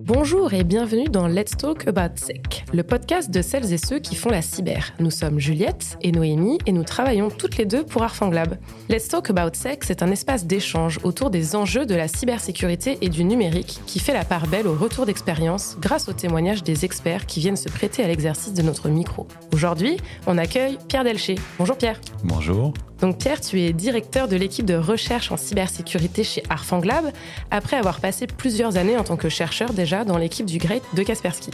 Bonjour et bienvenue dans Let's Talk About Sec, le podcast de celles et ceux qui font la cyber. Nous sommes Juliette et Noémie et nous travaillons toutes les deux pour Arfanglab. Let's Talk About Sec, c'est un espace d'échange autour des enjeux de la cybersécurité et du numérique qui fait la part belle au retour d'expérience grâce aux témoignages des experts qui viennent se prêter à l'exercice de notre micro. Aujourd'hui, on accueille Pierre Delcher. Bonjour Pierre. Bonjour. Donc Pierre, tu es directeur de l'équipe de recherche en cybersécurité chez Arfanglab, après avoir passé plusieurs années en tant que chercheur déjà dans l'équipe du GREAT de Kaspersky.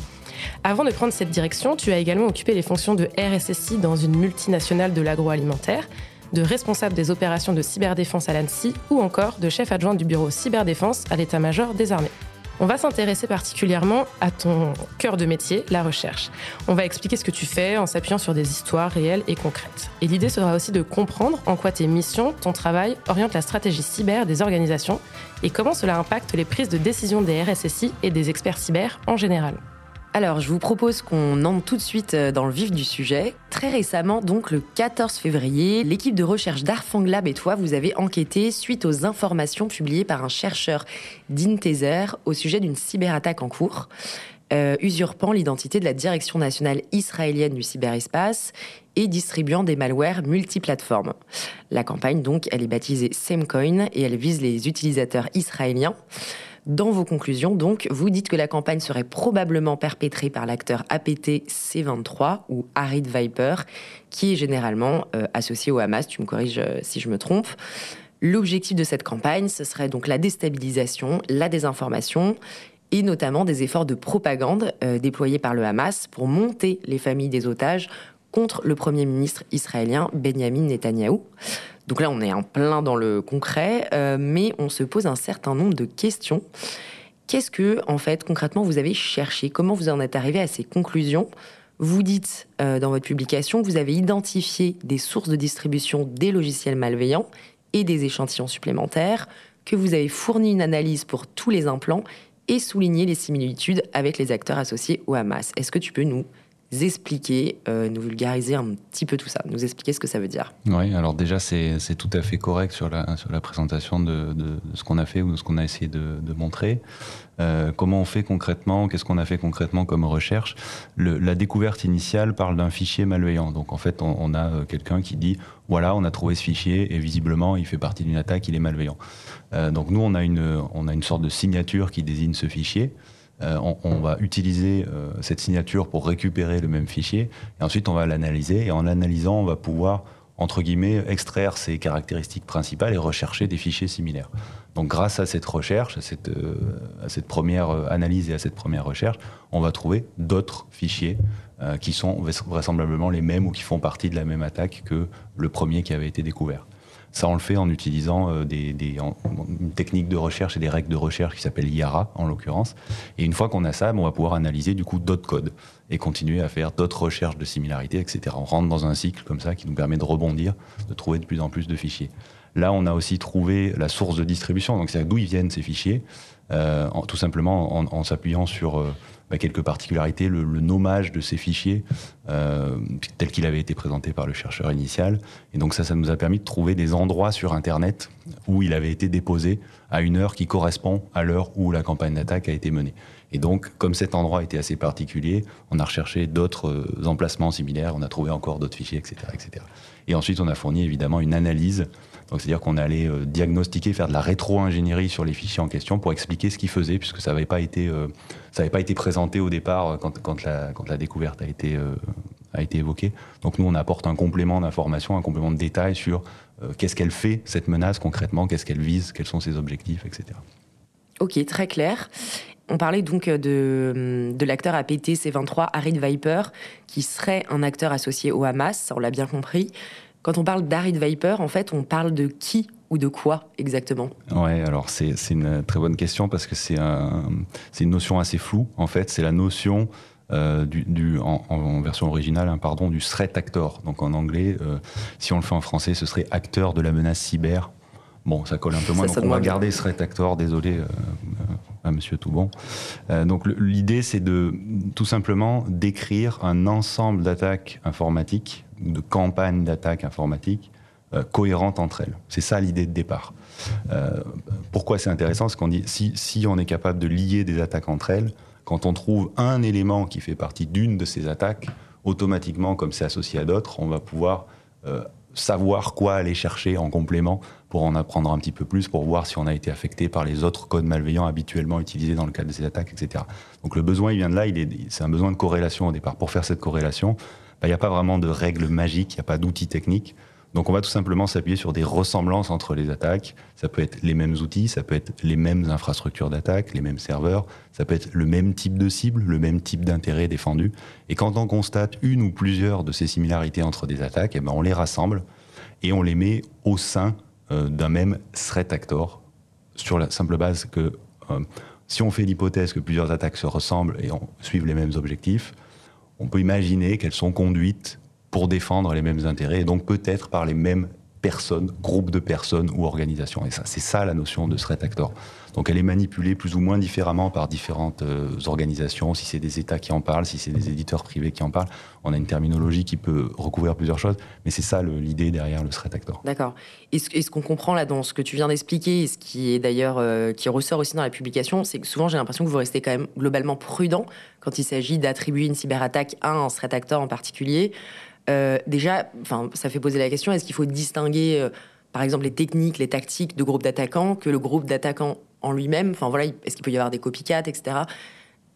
Avant de prendre cette direction, tu as également occupé les fonctions de RSSI dans une multinationale de l'agroalimentaire, de responsable des opérations de cyberdéfense à l'ANSI ou encore de chef adjoint du bureau cyberdéfense à l'état-major des armées. On va s'intéresser particulièrement à ton cœur de métier, la recherche. On va expliquer ce que tu fais en s'appuyant sur des histoires réelles et concrètes. Et l'idée sera aussi de comprendre en quoi tes missions, ton travail orientent la stratégie cyber des organisations et comment cela impacte les prises de décision des RSSI et des experts cyber en général. Alors, je vous propose qu'on entre tout de suite euh, dans le vif du sujet. Très récemment, donc le 14 février, l'équipe de recherche d'Arfanglab et toi, vous avez enquêté suite aux informations publiées par un chercheur d'Intezer au sujet d'une cyberattaque en cours, euh, usurpant l'identité de la Direction nationale israélienne du cyberespace et distribuant des malwares multiplateformes. La campagne, donc, elle est baptisée Samecoin et elle vise les utilisateurs israéliens. Dans vos conclusions, donc, vous dites que la campagne serait probablement perpétrée par l'acteur APT C23 ou Arid Viper, qui est généralement euh, associé au Hamas. Tu me corriges euh, si je me trompe. L'objectif de cette campagne, ce serait donc la déstabilisation, la désinformation et notamment des efforts de propagande euh, déployés par le Hamas pour monter les familles des otages contre le Premier ministre israélien Benjamin Netanyahou. Donc là, on est en plein dans le concret, euh, mais on se pose un certain nombre de questions. Qu'est-ce que, en fait, concrètement, vous avez cherché? Comment vous en êtes arrivé à ces conclusions? Vous dites euh, dans votre publication que vous avez identifié des sources de distribution des logiciels malveillants et des échantillons supplémentaires, que vous avez fourni une analyse pour tous les implants et souligné les similitudes avec les acteurs associés au Hamas. Est-ce que tu peux nous expliquer, euh, nous vulgariser un petit peu tout ça, nous expliquer ce que ça veut dire. Oui, alors déjà c'est tout à fait correct sur la, sur la présentation de, de, ce qu'on a fait ou de ce qu'on a essayé de, montrer. Euh, comment on fait concrètement Qu'est-ce qu'on a fait concrètement comme recherche? La découverte initiale parle d'un fichier malveillant. Donc en fait, on, a euh, quelqu'un qui dit voilà, on a trouvé ce fichier et visiblement il fait partie d'une attaque, il est malveillant. Donc nous, on a, une, on a une sorte de signature qui désigne ce fichier. Euh, on, va utiliser euh, cette signature pour récupérer le même fichier, et ensuite on va l'analyser, et en l'analysant, on va pouvoir, entre guillemets, extraire ses caractéristiques principales et rechercher des fichiers similaires. Donc grâce à cette recherche, à cette, euh, à cette première analyse et à cette première recherche, on va trouver d'autres fichiers qui sont vraisemblablement les mêmes ou qui font partie de la même attaque que le premier qui avait été découvert. Ça, on le fait en utilisant euh, des, une technique de recherche et des règles de recherche qui s'appellent IARA, en l'occurrence. Et une fois qu'on a ça, on va pouvoir analyser du coup d'autres codes et continuer à faire d'autres recherches de similarité, etc. On rentre dans un cycle comme ça qui nous permet de rebondir, de trouver de plus en plus de fichiers. Là, on a aussi trouvé la source de distribution, donc c'est d'où ils viennent ces fichiers, euh, tout simplement en, s'appuyant sur euh, quelques particularités, le, nommage de ces fichiers euh, tel qu'il avait été présenté par le chercheur initial. Et donc ça, ça nous a permis de trouver des endroits sur Internet où il avait été déposé à une heure qui correspond à l'heure où la campagne d'attaque a été menée. Et donc, comme cet endroit était assez particulier, on a recherché d'autres euh, emplacements similaires, on a trouvé encore d'autres fichiers, etc., etc. Et ensuite, on a fourni évidemment une analyse c'est-à-dire qu'on allait euh, diagnostiquer, faire de la rétro-ingénierie sur les fichiers en question pour expliquer ce qu'ils faisaient, puisque ça n'avait pas été, euh, pas été présenté au départ euh, quand, la, découverte a été, évoquée. Donc nous, on apporte un complément d'information, un complément de détails sur qu'est-ce qu'elle fait cette menace concrètement, qu'est-ce qu'elle vise, quels sont ses objectifs, etc. Ok, très clair. On parlait donc de, de l'acteur APT C23, Arid Viper, qui serait un acteur associé au Hamas, on l'a bien compris. Quand on parle d'Arid Viper, en fait, on parle de qui ou de quoi exactement? Ouais, alors c'est une très bonne question parce que c'est un, une notion assez floue. En fait, c'est la notion euh, du, en, version originale, hein, pardon, du threat actor. Donc en anglais, euh, si on le fait en français, ce serait acteur de la menace cyber. Bon, ça colle un peu moins, donc on va garder threat actor. Désolé. Euh, à Monsieur Toubon. donc l'idée, c'est de tout simplement décrire un ensemble d'attaques informatiques de campagnes d'attaque informatique cohérentes entre elles. C'est ça l'idée de départ. pourquoi c'est intéressant Parce qu'on dit si, si on est capable de lier des attaques entre elles, quand on trouve un élément qui fait partie d'une de ces attaques, automatiquement, comme c'est associé à d'autres, on va pouvoir savoir quoi aller chercher en complément pour en apprendre un petit peu plus, pour voir si on a été affecté par les autres codes malveillants habituellement utilisés dans le cadre de ces attaques, etc. Donc le besoin, il vient de là, c'est un besoin de corrélation au départ. Pour faire cette corrélation, bah, il n'y a pas vraiment de règles magiques, il n'y a pas d'outils techniques. Donc on va tout simplement s'appuyer sur des ressemblances entre les attaques. Ça peut être les mêmes outils, ça peut être les mêmes infrastructures d'attaque, les mêmes serveurs, ça peut être le même type de cible, le même type d'intérêt défendu. Et quand on constate une ou plusieurs de ces similarités entre des attaques, eh ben on les rassemble et on les met au sein euh, d'un même threat actor sur la simple base que euh, si on fait l'hypothèse que plusieurs attaques se ressemblent et suivent les mêmes objectifs, on peut imaginer qu'elles sont conduites pour défendre les mêmes intérêts, et donc peut-être par les mêmes personnes, groupes de personnes ou organisations. Et ça, c'est ça la notion de threat actor. Donc elle est manipulée plus ou moins différemment par différentes euh, organisations, si c'est des États qui en parlent, si c'est des éditeurs privés qui en parlent. On a une terminologie qui peut recouvrir plusieurs choses, mais c'est ça l'idée derrière le threat actor. D'accord. Et ce, qu'on comprend là dans ce que tu viens d'expliquer, et ce qui est d'ailleurs euh, qui ressort aussi dans la publication, c'est que souvent j'ai l'impression que vous restez quand même globalement prudent quand il s'agit d'attribuer une cyberattaque à un threat actor en particulier. Euh, déjà, ça fait poser la question est-ce qu'il faut distinguer, euh, par exemple, les techniques, les tactiques de groupes d'attaquants que le groupe d'attaquants en lui-même? Enfin voilà, est-ce qu'il peut y avoir des copycats, etc.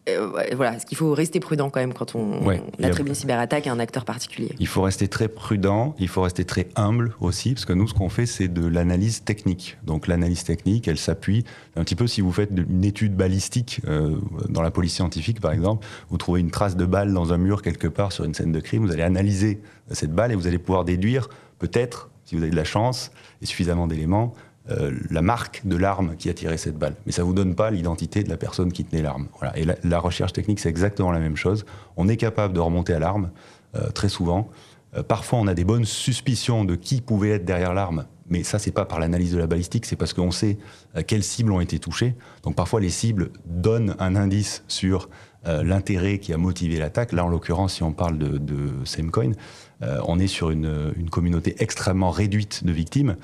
Euh, voilà, est-ce qu'il faut rester prudent quand même quand on, attribue une cyberattaque à un acteur particulier Il faut rester très prudent, il faut rester très humble aussi, parce que nous, ce qu'on fait, c'est de l'analyse technique. Donc l'analyse technique, elle s'appuie un petit peu si vous faites une étude balistique euh, dans la police scientifique, par exemple, vous trouvez une trace de balle dans un mur quelque part sur une scène de crime, vous allez analyser cette balle et vous allez pouvoir déduire, peut-être, si vous avez de la chance et suffisamment d'éléments, euh, la marque de l'arme qui a tiré cette balle. Mais ça ne vous donne pas l'identité de la personne qui tenait l'arme. Voilà. Et la, recherche technique, c'est exactement la même chose. On est capable de remonter à l'arme, euh, très souvent. Euh, parfois, on a des bonnes suspicions de qui pouvait être derrière l'arme. Mais ça, c'est pas par l'analyse de la balistique, c'est parce qu'on sait quelles cibles ont été touchées. Donc parfois, les cibles donnent un indice sur l'intérêt qui a motivé l'attaque. Là, en l'occurrence, si on parle de, Samecoin, on est sur une communauté extrêmement réduite de victimes.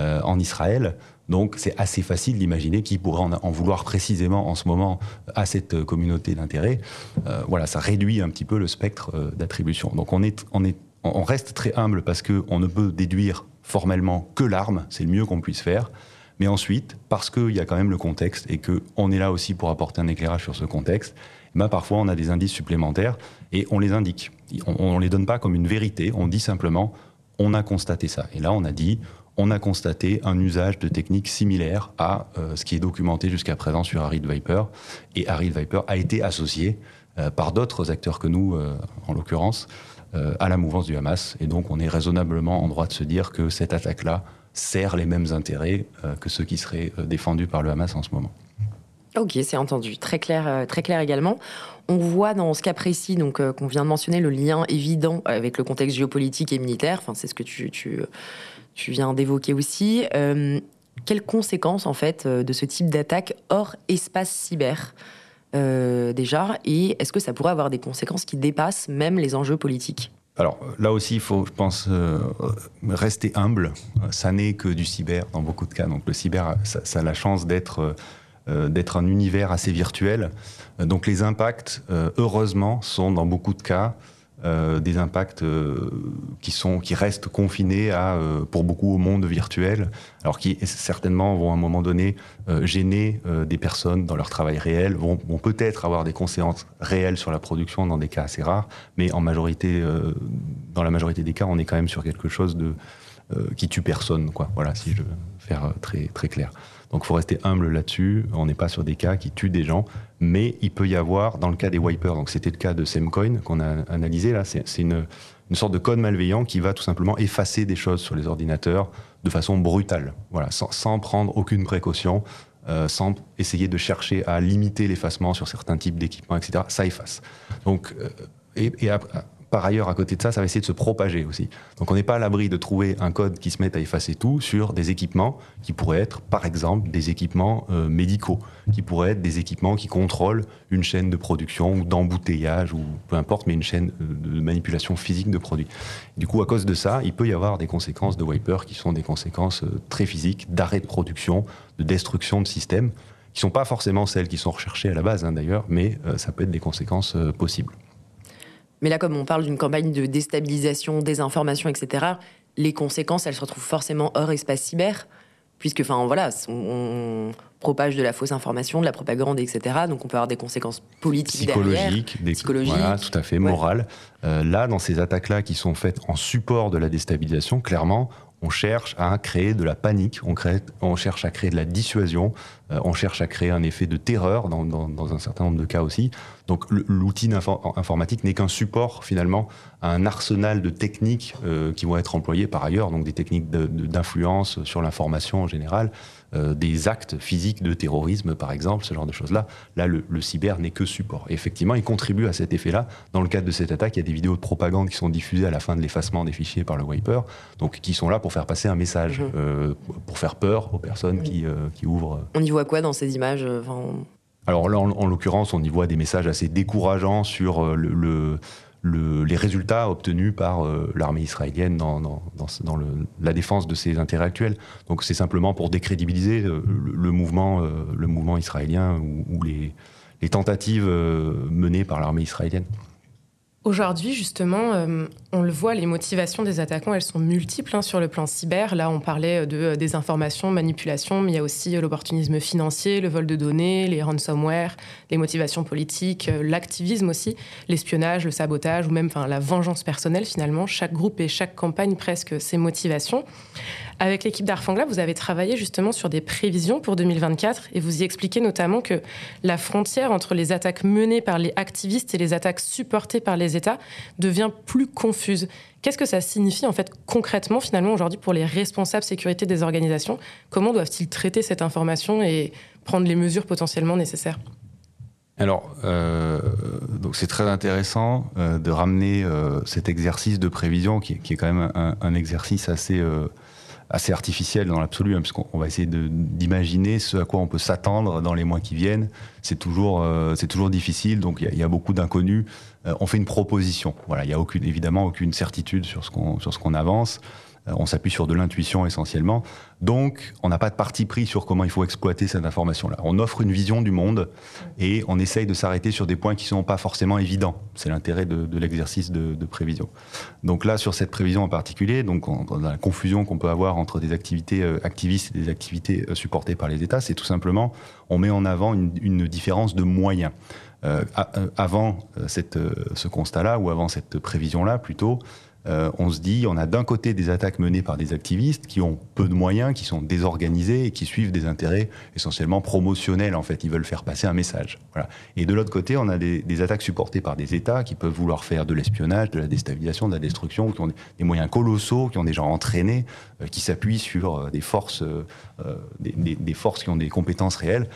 Euh, en Israël. Donc c'est assez facile d'imaginer qui pourrait en, vouloir précisément en ce moment à cette communauté d'intérêt. Euh, voilà, ça réduit un petit peu le spectre euh, d'attribution. Donc on, est, on, est, on reste très humble parce qu'on ne peut déduire formellement que l'arme, c'est le mieux qu'on puisse faire. Mais ensuite, parce qu'il y a quand même le contexte et qu'on est là aussi pour apporter un éclairage sur ce contexte, ben parfois on a des indices supplémentaires et on les indique. On ne les donne pas comme une vérité, on dit simplement on a constaté ça. Et là on a dit on a constaté un usage de techniques similaires à euh, ce qui est documenté jusqu'à présent sur Arid Viper. Et Arid Viper a été associé euh, par d'autres acteurs que nous, euh, en l'occurrence, à la mouvance du Hamas. Et donc on est raisonnablement en droit de se dire que cette attaque-là sert les mêmes intérêts que ceux qui seraient défendus par le Hamas en ce moment. Ok, c'est entendu. Très clair, très clair également. On voit dans ce cas précis, donc qu'on vient de mentionner, le lien évident avec le contexte géopolitique et militaire. Enfin, c'est ce que tu, tu, tu viens d'évoquer aussi. Euh, quelles conséquences, en fait, euh, de ce type d'attaque hors espace cyber euh, déjà Et est-ce que ça pourrait avoir des conséquences qui dépassent même les enjeux politiques? Alors là aussi, il faut, je pense, rester humble. Ça n'est que du cyber dans beaucoup de cas. Donc le cyber, ça, a la chance d'être d'être un univers assez virtuel. Donc les impacts, heureusement, sont dans beaucoup de cas euh, des impacts euh, qui, sont, qui restent confinés à, euh, pour beaucoup au monde virtuel, alors qui certainement vont à un moment donné gêner des personnes dans leur travail réel, vont, peut-être avoir des conséquences réelles sur la production dans des cas assez rares, mais en majorité, dans la majorité des cas, on est quand même sur quelque chose de, qui tue personne, quoi. Voilà, si je veux faire très, très clair. Donc il faut rester humble là-dessus. On n'est pas sur des cas qui tuent des gens, mais il peut y avoir, dans le cas des wipers, donc c'était le cas de Semcoin qu'on a analysé là, c'est une, sorte de code malveillant qui va tout simplement effacer des choses sur les ordinateurs de façon brutale, voilà, sans, prendre aucune précaution, euh, sans essayer de chercher à limiter l'effacement sur certains types d'équipements, etc. Ça efface. Donc, euh, et, par ailleurs, à côté de ça, ça va essayer de se propager aussi. Donc on n'est pas à l'abri de trouver un code qui se mette à effacer tout sur des équipements qui pourraient être, par exemple, des équipements euh, médicaux, qui pourraient être des équipements qui contrôlent une chaîne de production ou d'embouteillage ou peu importe, mais une chaîne euh, de manipulation physique de produits. Du coup, à cause de ça, il peut y avoir des conséquences de wiper qui sont des conséquences euh, très physiques, d'arrêt de production, de destruction de systèmes, qui ne sont pas forcément celles qui sont recherchées à la base hein, d'ailleurs, mais ça peut être des conséquences possibles. Mais là, comme on parle d'une campagne de déstabilisation, désinformation, etc., les conséquences, elles se retrouvent forcément hors espace cyber, puisque, enfin, voilà, on, propage de la fausse information, de la propagande, etc. Donc, on peut avoir des conséquences politiques psychologiques, derrière, psychologiques, voilà, tout à fait, morales. Euh, là, dans ces attaques-là qui sont faites en support de la déstabilisation, clairement, on cherche à créer de la panique, on, cherche à créer de la dissuasion, euh, on cherche à créer un effet de terreur dans, dans, un certain nombre de cas aussi. Donc l'outil informatique n'est qu'un support finalement à un arsenal de techniques euh, qui vont être employées par ailleurs, donc des techniques d'influence sur l'information en général, euh, des actes physiques de terrorisme, par exemple, ce genre de choses-là. Là, le, cyber n'est que support. Et effectivement, il contribue à cet effet-là. Dans le cadre de cette attaque, il y a des vidéos de propagande qui sont diffusées à la fin de l'effacement des fichiers par le wiper, donc qui sont là pour faire passer un message, mhm. euh, pour faire peur aux personnes qui, euh, qui, ouvrent. On y voit quoi dans ces images Alors là, en, l'occurrence, on y voit des messages assez décourageants sur le les résultats obtenus par euh, l'armée israélienne dans, la défense de ses intérêts actuels. Donc c'est simplement pour décrédibiliser euh, le, euh, le mouvement israélien ou, les, tentatives menées par l'armée israélienne. Aujourd'hui, justement, euh, on le voit, les motivations des attaquants, elles sont multiples hein, sur le plan cyber. Là, on parlait de euh, désinformation, manipulation, mais il y a aussi euh, l'opportunisme financier, le vol de données, les ransomware, les motivations politiques, l'activisme aussi, l'espionnage, le sabotage ou même la vengeance personnelle finalement. Chaque groupe et chaque campagne presque ses motivations. Avec l'équipe d'Arfangla, vous avez travaillé justement sur des prévisions pour 2024 et vous y expliquez notamment que la frontière entre les attaques menées par les activistes et les attaques supportées par les États devient plus confuse. Qu'est-ce que ça signifie en fait concrètement finalement aujourd'hui pour les responsables sécurité des organisations? Comment doivent-ils traiter cette information et prendre les mesures potentiellement nécessaires? Alors, euh, c'est très intéressant euh, de ramener euh, cet exercice de prévision qui, est quand même un exercice assez assez artificiel dans l'absolu, hein, puisqu'on va essayer d'imaginer ce à quoi on peut s'attendre dans les mois qui viennent. C'est toujours, euh, c'est toujours difficile, donc il y, a beaucoup d'inconnus. Euh, on fait une proposition. Voilà, il n'y a aucune, évidemment aucune certitude sur ce qu'on sur ce qu'on avance. Euh, on s'appuie sur de l'intuition essentiellement. Donc, on n'a pas de parti pris sur comment il faut exploiter cette information-là. On offre une vision du monde et on essaye de s'arrêter sur des points qui ne sont pas forcément évidents. C'est l'intérêt de, l'exercice de, prévision. Donc là, sur cette prévision en particulier, donc dans la confusion qu'on peut avoir entre des activités euh, activistes et des activités euh, supportées par les États, c'est tout simplement, on met en avant une, différence de moyens. avant ce constat-là, ou avant cette prévision-là plutôt, euh, on se dit, on a d'un côté des attaques menées par des activistes qui ont peu de moyens, qui sont désorganisés et qui suivent des intérêts essentiellement promotionnels. En fait, ils veulent faire passer un message. Et de l'autre côté, on a des, attaques supportées par des États qui peuvent vouloir faire de l'espionnage, de la déstabilisation, de la destruction, qui ont des moyens colossaux, qui ont des gens entraînés, euh, qui s'appuient sur euh, des forces, des, forces qui ont des compétences réelles.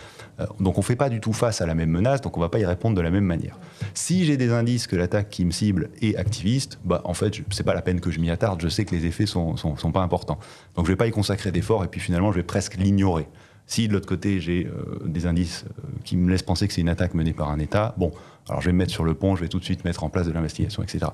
Donc, on ne fait pas du tout face à la même menace, donc on ne va pas y répondre de la même manière. Si j'ai des indices que l'attaque qui me cible est activiste, bah, en fait, c'est pas la peine que je m'y attarde. Je sais que les effets sont, sont, pas importants. Donc je vais pas y consacrer d'efforts et puis finalement je vais presque l'ignorer. Si de l'autre côté j'ai euh, des indices euh, qui me laissent penser que c'est une attaque menée par un État, bon, alors je vais me mettre sur le pont, je vais tout de suite mettre en place de l'investigation, etc.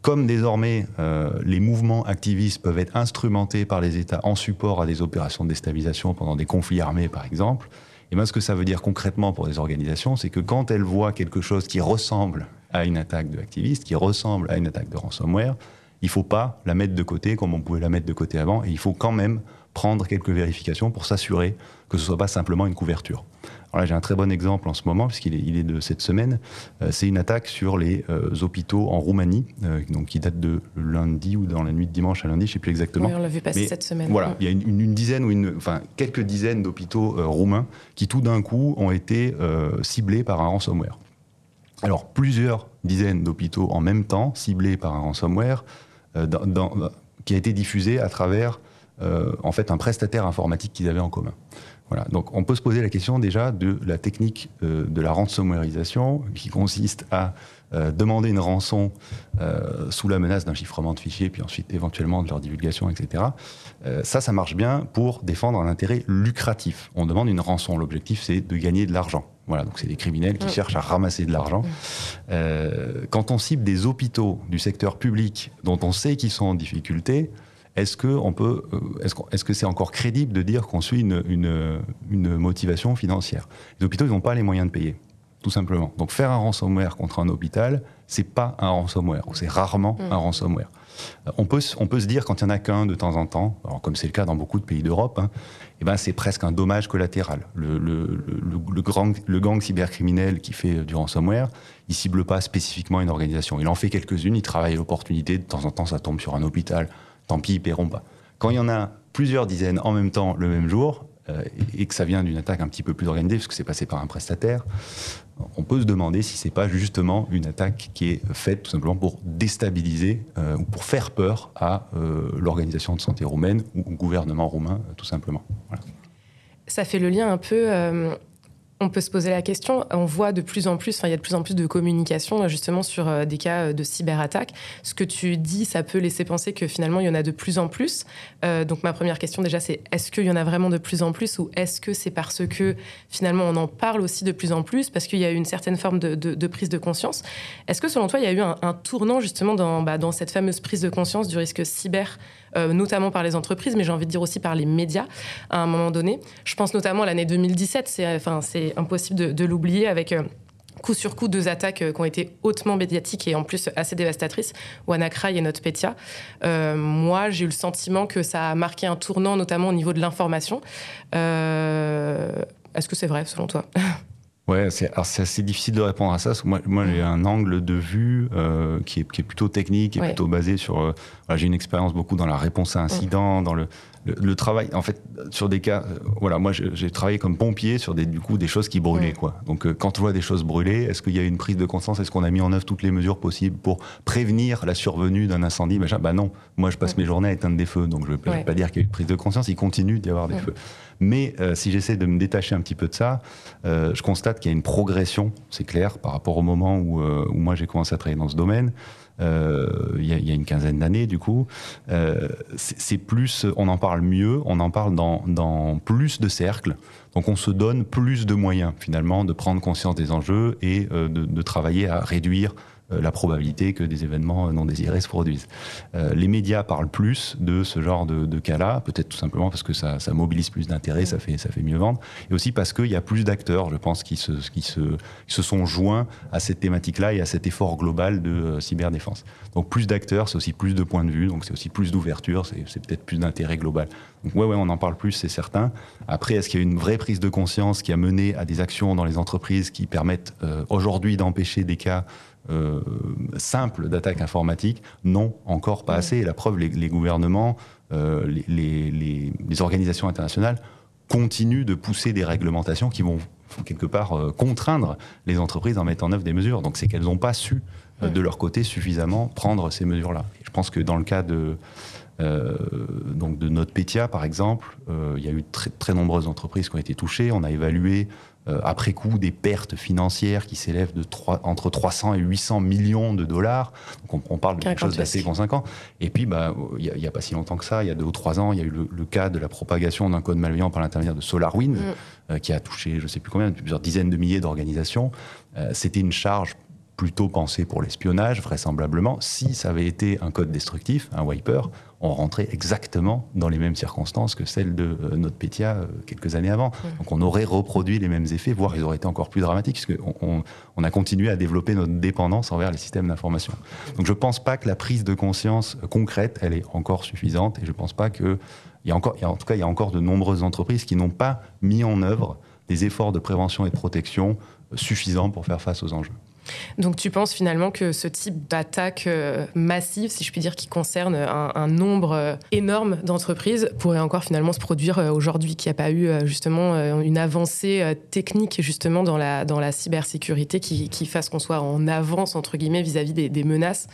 Comme désormais euh, les mouvements activistes peuvent être instrumentés par les États en support à des opérations de déstabilisation pendant des conflits armés, par exemple, et bien ce que ça veut dire concrètement pour les organisations, c'est que quand elles voient quelque chose qui ressemble à une attaque de activistes, qui ressemble à une attaque de ransomware, il ne faut pas la mettre de côté comme on pouvait la mettre de côté avant, et il faut quand même prendre quelques vérifications pour s'assurer que ce ne soit pas simplement une couverture. Alors là, j'ai un très bon exemple en ce moment, puisqu'il est, il est de cette semaine. Euh, c'est une attaque sur les euh, hôpitaux en Roumanie, euh, donc qui date de lundi ou dans la nuit de dimanche à lundi, je ne sais plus exactement. Oui, on l'a vu passer cette semaine. Voilà, il y a une, dizaine ou une, enfin quelques dizaines d'hôpitaux roumains qui tout d'un coup ont été ciblés par un ransomware. Alors plusieurs dizaines d'hôpitaux en même temps ciblés par un ransomware qui a été diffusé à travers en fait un prestataire informatique qu'ils avaient en commun. Voilà. Donc on peut se poser la question déjà de la technique euh, de la ransomwareisation qui consiste à euh, demander une rançon euh, sous la menace d'un chiffrement de fichiers, puis ensuite éventuellement de leur divulgation, etc. ça, ça marche bien pour défendre un intérêt lucratif. On demande une rançon. L'objectif, c'est de gagner de l'argent. Voilà, donc c'est des criminels qui cherchent à ramasser de l'argent. quand on cible des hôpitaux du secteur public dont on sait qu'ils sont en difficulté, est-ce que on peut, euh, est-ce, que c'est encore crédible de dire qu'on suit une, une, motivation financière? Les hôpitaux, ils n'ont pas les moyens de payer, tout simplement. Donc faire un ransomware contre un hôpital, c'est pas un ransomware, ou c'est rarement mm. un ransomware. Euh, on peut, on peut se dire quand il y en a qu'un de temps en temps, alors comme c'est le cas dans beaucoup de pays d'Europe, hein, eh ben c'est presque un dommage collatéral. Le, le, le, grand, le gang cybercriminel qui fait du ransomware, il cible pas spécifiquement une organisation. Il en fait quelques-unes, il travaille à l'opportunité, de temps en temps ça tombe sur un hôpital, tant pis, ils paieront pas. Quand il y en a plusieurs dizaines en même temps le même jour, euh, et que ça vient d'une attaque un petit peu plus organisée, parce que c'est passé par un prestataire, on peut se demander si c'est pas justement une attaque qui est faite tout simplement pour déstabiliser euh, ou pour faire peur à euh, l'organisation de santé roumaine ou au gouvernement roumain, tout simplement. Ça fait le lien un peu on peut se poser la question. On voit de plus en plus, enfin, il y a de plus en plus de communication justement sur euh, des cas euh, de cyberattaque. Ce que tu dis, ça peut laisser penser que finalement, il y en a de plus en plus. Euh, donc, ma première question déjà, c'est est-ce qu'il y en a vraiment de plus en plus ou est-ce que c'est parce que finalement, on en parle aussi de plus en plus, parce qu'il y a eu une certaine forme de, prise de conscience? Est-ce que selon toi, il y a eu un, tournant justement dans, bah, dans cette fameuse prise de conscience du risque cyber notamment par les entreprises, mais j'ai envie de dire aussi par les médias à un moment donné? Je pense notamment à l'année 2017, c'est enfin, impossible de, l'oublier avec euh, coup sur coup deux attaques euh, qui ont été hautement médiatiques et en plus assez dévastatrices, WannaCry et NotPetya. moi, j'ai eu le sentiment que ça a marqué un tournant, notamment au niveau de l'information. Est-ce que c'est vrai, selon toi? Ouais, c'est assez difficile de répondre à ça. Parce que moi, moi j'ai un angle de vue euh, qui, est, qui, est, plutôt technique, et plutôt basé sur. Euh, j'ai une expérience beaucoup dans la réponse à incidents, dans le, le, travail. En fait, sur des cas, euh, voilà, moi j'ai travaillé comme pompier sur des du coup des choses qui brûlaient, quoi. Donc euh, quand on voit des choses brûler, est-ce qu'il y a une prise de conscience? Est-ce qu'on a mis en œuvre toutes les mesures possibles pour prévenir la survenue d'un incendie Bah non. Moi, je passe mes journées à éteindre des feux, donc je ne vais pas dire qu'il y a eu une prise de conscience. Il continue d'y avoir des feux. Mais euh, si j'essaie de me détacher un petit peu de ça, je constate qu'il y a une progression, c'est clair, par rapport au moment où, où moi j'ai commencé à travailler dans ce domaine. Il y, a une quinzaine d'années, du coup, c'est plus, on en parle mieux, on en parle dans, plus de cercles. Donc on se donne plus de moyens finalement de prendre conscience des enjeux et de, de travailler à réduire euh, la probabilité que des événements non désirés se produisent. Euh, les médias parlent plus de ce genre de, cas-là, peut-être tout simplement parce que ça, mobilise plus d'intérêt, ça fait, ça fait mieux vendre, et aussi parce qu'il y a plus d'acteurs, je pense, qui se, qui, se, se sont joints à cette thématique-là et à cet effort global de euh, cyberdéfense. Donc plus d'acteurs, c'est aussi plus de points de vue, donc c'est aussi plus d'ouverture, c'est peut-être plus d'intérêt global. Donc ouais, ouais, on en parle plus, c'est certain. Après, est-ce qu'il y a une vraie prise de conscience qui a mené à des actions dans les entreprises qui permettent aujourd'hui d'empêcher des cas euh, simple d'attaque informatique, non, encore pas assez. Et la preuve, les, gouvernements, euh, les, organisations internationales continuent de pousser des réglementations qui vont quelque part euh, contraindre les entreprises en mettant en œuvre des mesures. Donc c'est qu'elles n'ont pas su de leur côté suffisamment prendre ces mesures-là. Je pense que dans le cas de donc de NotPetya, par exemple, il y a eu très, très nombreuses entreprises qui ont été touchées. On a évalué euh, après coup des pertes financières qui s'élèvent de entre 300 et 800 millions de dollars. Donc on, parle de quelque chose d'assez conséquent. Et puis, bah, il n'y a, pas si longtemps que ça, il y a deux ou trois ans, il y a eu le, cas de la propagation d'un code malveillant par l'intermédiaire de SolarWind, mm. euh, qui a touché, je ne sais plus combien, plusieurs dizaines de milliers d'organisations. Euh, c'était une charge plutôt pensée pour l'espionnage, vraisemblablement. Si ça avait été un code destructif, un wiper, on rentrait exactement dans les mêmes circonstances que celles de euh, notre Pétia euh, quelques années avant. Donc on aurait reproduit les mêmes effets, voire ils auraient été encore plus dramatiques, puisqu'on on, on, a continué à développer notre dépendance envers les systèmes d'information. Donc je ne pense pas que la prise de conscience concrète, elle est encore suffisante, et je ne pense pas que... Il y a encore, en tout cas, il y a encore de nombreuses entreprises qui n'ont pas mis en œuvre des efforts de prévention et de protection suffisants pour faire face aux enjeux. Donc tu penses finalement que ce type d'attaque euh, massive, si je puis dire, qui concerne un, nombre euh, énorme d'entreprises, pourrait encore finalement se produire euh, aujourd'hui, qu'il n'y a pas eu justement une avancée technique justement dans la, dans la cybersécurité qui, fasse qu'on soit en avance entre guillemets vis-à-vis des, menaces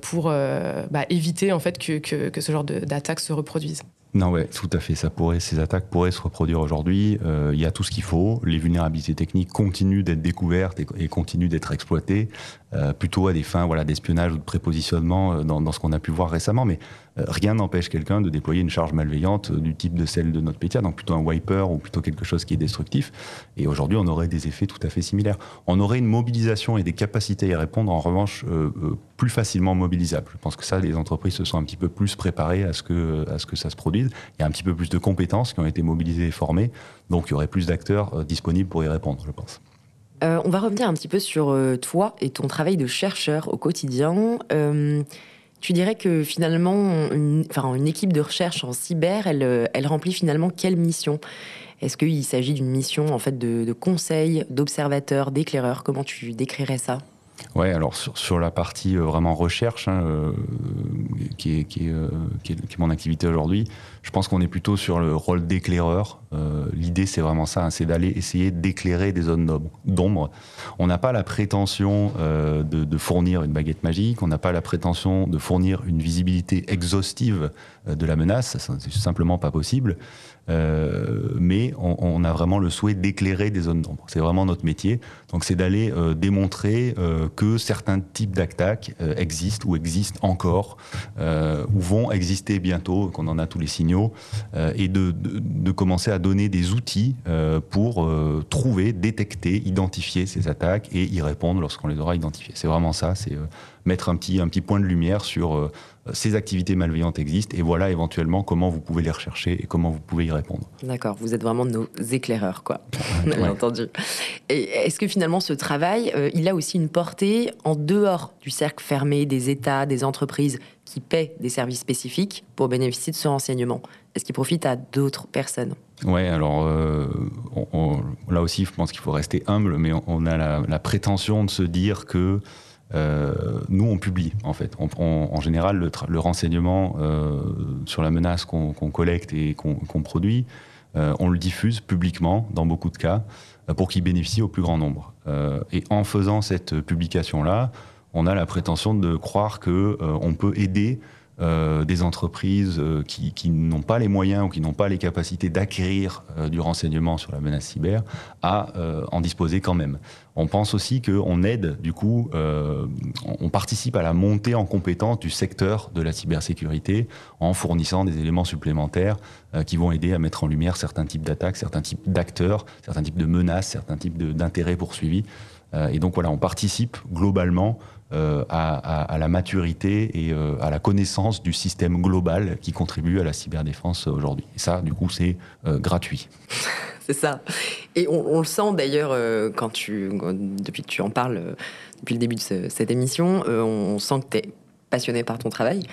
pour bah, éviter en fait que, ce genre d'attaque se reproduise? Non, ouais, tout à fait. Ça pourrait, ces attaques pourraient se reproduire aujourd'hui. Euh, il y a tout ce qu'il faut. Les vulnérabilités techniques continuent d'être découvertes et, continuent d'être exploitées, euh, plutôt à des fins voilà, d'espionnage ou de prépositionnement euh, dans, dans, ce qu'on a pu voir récemment. Mais rien n'empêche quelqu'un de déployer une charge malveillante du type de celle de notre Petya, donc plutôt un wiper ou plutôt quelque chose qui est destructif. Et aujourd'hui, on aurait des effets tout à fait similaires. On aurait une mobilisation et des capacités à répondre, en revanche, euh, euh, plus facilement mobilisables. Je pense que ça, les entreprises se sont un petit peu plus préparées à ce que, à ce que ça se produise. Il y a un petit peu plus de compétences qui ont été mobilisées et formées, donc il y aurait plus d'acteurs disponibles pour y répondre, je pense. on va revenir un petit peu sur toi et ton travail de chercheur au quotidien. Tu dirais que finalement, une, enfin, une équipe de recherche en cyber, elle, euh, remplit finalement quelle mission? Est-ce qu'il s'agit d'une mission en fait de conseil, d'observateur, d'éclaireur? Comment tu décrirais ça? Ouais, alors sur, sur, la partie euh, vraiment recherche, hein, euh, qui, est, qui, est, euh, qui, est, mon activité aujourd'hui, je pense qu'on est plutôt sur le rôle d'éclaireur. Euh, L'idée, c'est vraiment ça, hein, c'est d'aller essayer d'éclairer des zones d'ombre. On n'a pas la prétention euh, de, de, fournir une baguette magique, on n'a pas la prétention de fournir une visibilité exhaustive de la menace, c'est simplement pas possible. Euh, mais on, a vraiment le souhait d'éclairer des zones d'ombre. C'est vraiment notre métier. Donc c'est d'aller euh, démontrer euh, que certains types d'attaques existent ou existent encore ou vont exister bientôt, qu'on en a tous les signaux, et de, de, de, commencer à donner des outils pour trouver, détecter, identifier ces attaques et y répondre lorsqu'on les aura identifiées. C'est vraiment ça, c'est mettre un petit, un petit point de lumière sur ces activités malveillantes existent et voilà éventuellement comment vous pouvez les rechercher et comment vous pouvez y répondre. D'accord, vous êtes vraiment nos éclaireurs, quoi. Ouais. entendu. Est-ce que finalement ce travail, euh, il a aussi une portée en dehors du cercle fermé des États, des entreprises qui paient des services spécifiques pour bénéficier de ce renseignement? Est-ce qu'il profite à d'autres personnes? Ouais, alors euh, on, on, là aussi, je pense qu'il faut rester humble, mais on, on a la, la, prétention de se dire que nous, on publie, en fait. En général, le, renseignement euh, sur la menace qu'on qu collecte et qu'on qu produit, euh, on le diffuse publiquement, dans beaucoup de cas, euh, pour qu'il bénéficie au plus grand nombre. Euh, et en faisant cette publication-là, on a la prétention de croire que on peut aider euh, des entreprises euh, qui, qui n'ont pas les moyens ou qui n'ont pas les capacités d'acquérir euh, du renseignement sur la menace cyber à euh, en disposer quand même. On pense aussi qu'on aide, du coup, euh, on participe à la montée en compétence du secteur de la cybersécurité en fournissant des éléments supplémentaires euh, qui vont aider à mettre en lumière certains types d'attaques, certains types d'acteurs, certains types de menaces, certains types d'intérêts poursuivis. et donc voilà, on participe globalement à, à, la maturité et euh, à la connaissance du système global qui contribue à la cyberdéfense aujourd'hui. Et ça, du coup, c'est euh, gratuit. c'est ça. Et on, le sent d'ailleurs euh, quand tu, depuis que tu en parles, euh, depuis le début de ce, cette émission, euh, on sent que tu es passionné par ton travail.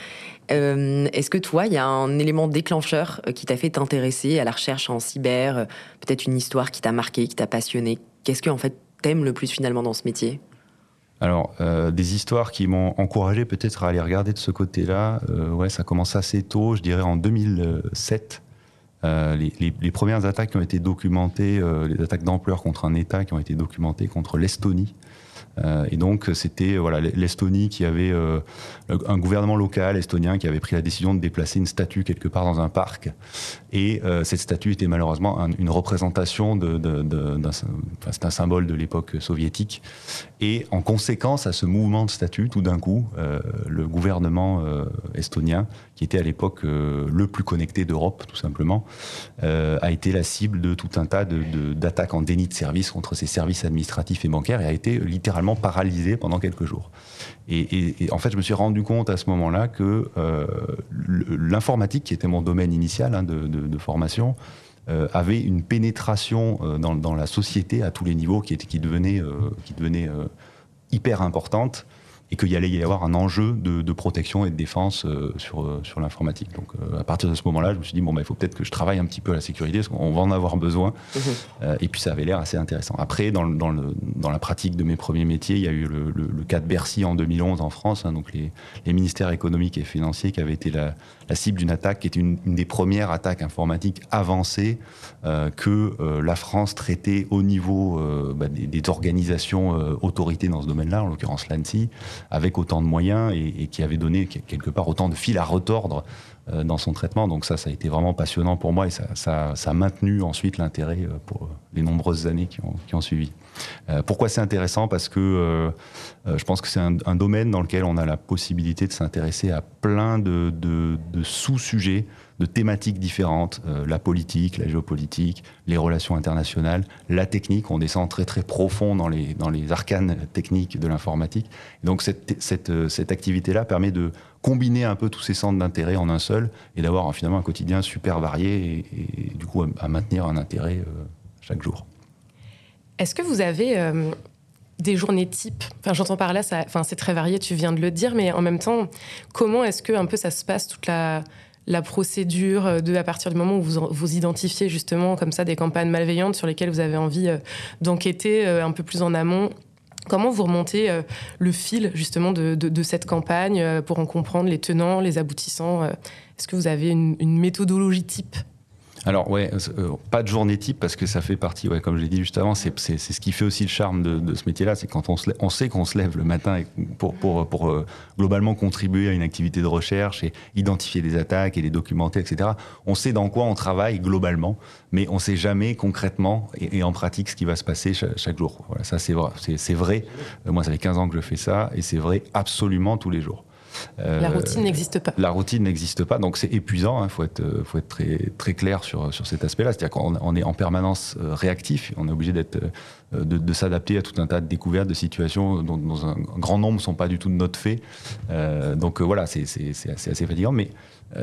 Est-ce que toi, il y a un élément déclencheur qui t'a fait t'intéresser à la recherche en cyber, peut-être une histoire qui t'a marqué, qui t'a passionné? Qu'est-ce que en fait t'aimes le plus finalement dans ce métier? Alors, euh, des histoires qui m'ont encouragé peut-être à aller regarder de ce côté-là, euh, ouais, ça commence assez tôt, je dirais en 2007. Euh, les, les, premières attaques qui ont été documentées, les attaques d'ampleur contre un État qui ont été documentées contre l'Estonie, et donc c'était voilà l'Estonie qui avait euh, un gouvernement local estonien qui avait pris la décision de déplacer une statue quelque part dans un parc. Et euh, cette statue était malheureusement un, une représentation de, c'est un symbole de l'époque soviétique. Et en conséquence à ce mouvement de statue, tout d'un coup, euh, le gouvernement euh, estonien, qui était à l'époque euh, le plus connecté d'Europe, tout simplement, a été la cible de tout un tas de, d'attaques en déni de service contre ses services administratifs et bancaires et a été littéralement paralysé pendant quelques jours. Et, en fait, je me suis rendu compte à ce moment-là que euh, l'informatique, qui était mon domaine initial hein, de, formation, euh, avait une pénétration euh, dans, dans, la société à tous les niveaux qui, était, qui devenait, qui devenait hyper importante et qu'il y allait y avoir un enjeu de, de protection et de défense euh, sur, euh, sur l'informatique. Donc euh, à partir de ce moment-là, je me suis dit, bon, bah, il faut peut-être que je travaille un petit peu à la sécurité, parce qu'on va en avoir besoin. Mmh. Euh, et puis ça avait l'air assez intéressant. Après, dans, dans, le, dans la pratique de mes premiers métiers, il y a eu le, cas de Bercy en 2011 en France, hein, donc les, les, ministères économiques et financiers qui avaient été la, la cible d'une attaque qui était une, une, des premières attaques informatiques avancées que la France traitait au niveau bah, des, des, organisations autorités dans ce domaine-là, en l'occurrence l'ANSI, avec autant de moyens et, qui avait donné quelque part autant de fil à retordre dans son traitement. Donc ça, ça a été vraiment passionnant pour moi et ça, a maintenu ensuite l'intérêt pour les nombreuses années qui ont, suivi. pourquoi c'est intéressant? Parce que je pense que c'est un, domaine dans lequel on a la possibilité de s'intéresser à plein de sous-sujets de thématiques différentes, euh, la politique, la géopolitique, les relations internationales, la technique. On descend très très profond dans les, dans les arcanes techniques de l'informatique. Donc cette, cette, euh, cette activité-là permet de combiner un peu tous ces centres d'intérêt en un seul et d'avoir finalement un quotidien super varié et, du coup à, maintenir un intérêt euh, chaque jour. Est-ce que vous avez des journées types Enfin, j'entends par là, enfin, c'est très varié, tu viens de le dire, mais en même temps, comment est-ce que un peu ça se passe toute la la procédure euh, de à partir du moment où vous, vous identifiez justement comme ça des campagnes malveillantes sur lesquelles vous avez envie euh, d'enquêter euh, un peu plus en amont Comment vous remontez le fil justement de, cette campagne pour en comprendre les tenants, les aboutissants Est-ce que vous avez une méthodologie type? Alors ouais, euh, pas de journée type parce que ça fait partie, ouais, comme je l'ai dit juste avant, c'est ce qui fait aussi le charme de, ce métier-là, c'est quand on, se on sait qu'on se lève le matin pour, pour, pour euh, globalement contribuer à une activité de recherche et identifier des attaques et les documenter, etc. On sait dans quoi on travaille globalement, mais on ne sait jamais concrètement et, en pratique ce qui va se passer chaque, jour. Voilà, ça c'est vrai. C'est vrai. Euh, moi, ça fait 15 ans que je fais ça et c'est vrai absolument tous les jours. Euh, la routine n'existe pas. La routine n'existe pas, donc c'est épuisant. Il hein, faut être, euh, faut être très, très clair sur, sur cet aspect-là. C'est-à-dire qu'on est en permanence euh, réactif. On est obligé d'être, de, s'adapter à tout un tas de découvertes, de situations dont, un grand nombre ne sont pas du tout de notre fait. donc voilà, c'est, assez, assez, fatigant, mais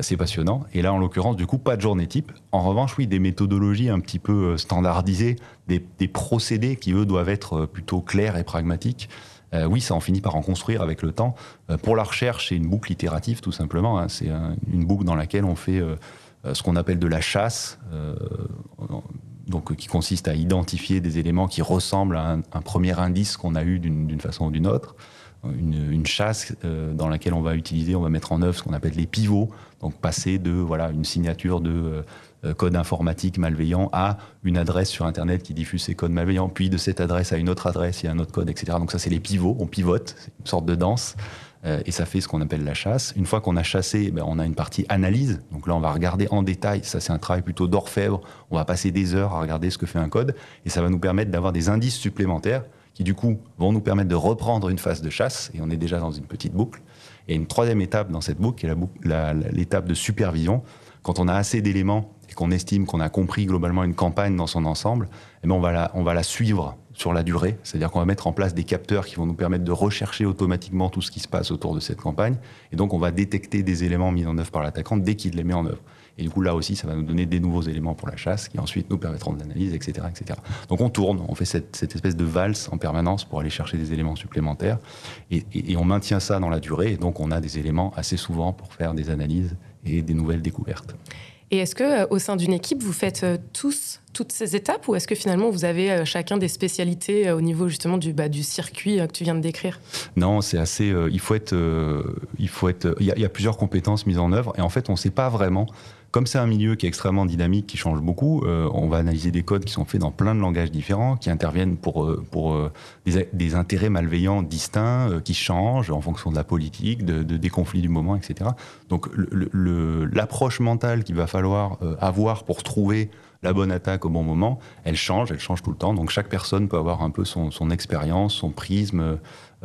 c'est passionnant. Et là, en l'occurrence, du coup, pas de journée type. En revanche, oui, des méthodologies un petit peu standardisées, des, des procédés qui, eux, doivent être plutôt clairs et pragmatiques. Euh, oui, ça en finit par en construire avec le temps. Euh, pour la recherche, c'est une boucle itérative, tout simplement. Hein. C'est une boucle dans laquelle on fait euh, ce qu'on appelle de la chasse, donc qui consiste à identifier des éléments qui ressemblent à un, premier indice qu'on a eu d'une façon ou d'une autre. Une, chasse dans laquelle on va utiliser, on va mettre en œuvre ce qu'on appelle les pivots, donc passer de voilà une signature de code informatique malveillant à une adresse sur Internet qui diffuse ces codes malveillants, puis de cette adresse à une autre adresse, il y a un autre code, etc. Donc ça, c'est les pivots, on pivote, c'est une sorte de danse. Euh, et ça fait ce qu'on appelle la chasse. Une fois qu'on a chassé, ben, on a une partie analyse. Donc là, on va regarder en détail. Ça, c'est un travail plutôt d'orfèvre. On va passer des heures à regarder ce que fait un code. Et ça va nous permettre d'avoir des indices supplémentaires qui, du coup, vont nous permettre de reprendre une phase de chasse. Et on est déjà dans une petite boucle. Et une troisième étape dans cette boucle, qui est l'étape de supervision. Quand on a assez d'éléments qu'on estime qu'on a compris globalement une campagne dans son ensemble, eh bien on, va la, on va la suivre sur la durée. C'est-à-dire qu'on va mettre en place des capteurs qui vont nous permettre de rechercher automatiquement tout ce qui se passe autour de cette campagne. Et donc, on va détecter des éléments mis en œuvre par l'attaquant dès qu'il les met en œuvre. Et du coup, là aussi, ça va nous donner des nouveaux éléments pour la chasse qui ensuite nous permettront de l'analyse, etc., etc. Donc, on tourne, on fait cette, espèce de valse en permanence pour aller chercher des éléments supplémentaires. Et, et on maintient ça dans la durée. Et donc, on a des éléments assez souvent pour faire des analyses et des nouvelles découvertes. Et est-ce que euh, au sein d'une équipe, vous faites euh, tous toutes ces étapes ou est-ce que finalement vous avez euh, chacun des spécialités au niveau justement du, bah, du circuit que tu viens de décrire? Non, c'est assez. il faut être. il faut être. Il y, y, a plusieurs compétences mises en œuvre et en fait, on ne sait pas vraiment comme c'est un milieu qui est extrêmement dynamique, qui change beaucoup, euh, on va analyser des codes qui sont faits dans plein de langages différents, qui interviennent pour, euh, pour euh, des, intérêts malveillants distincts, qui changent en fonction de la politique, de, des conflits du moment, etc. Donc l'approche mentale qu'il va falloir avoir pour trouver la bonne attaque au bon moment, elle change, elle change tout le temps. Donc chaque personne peut avoir un peu son, son expérience, son prisme,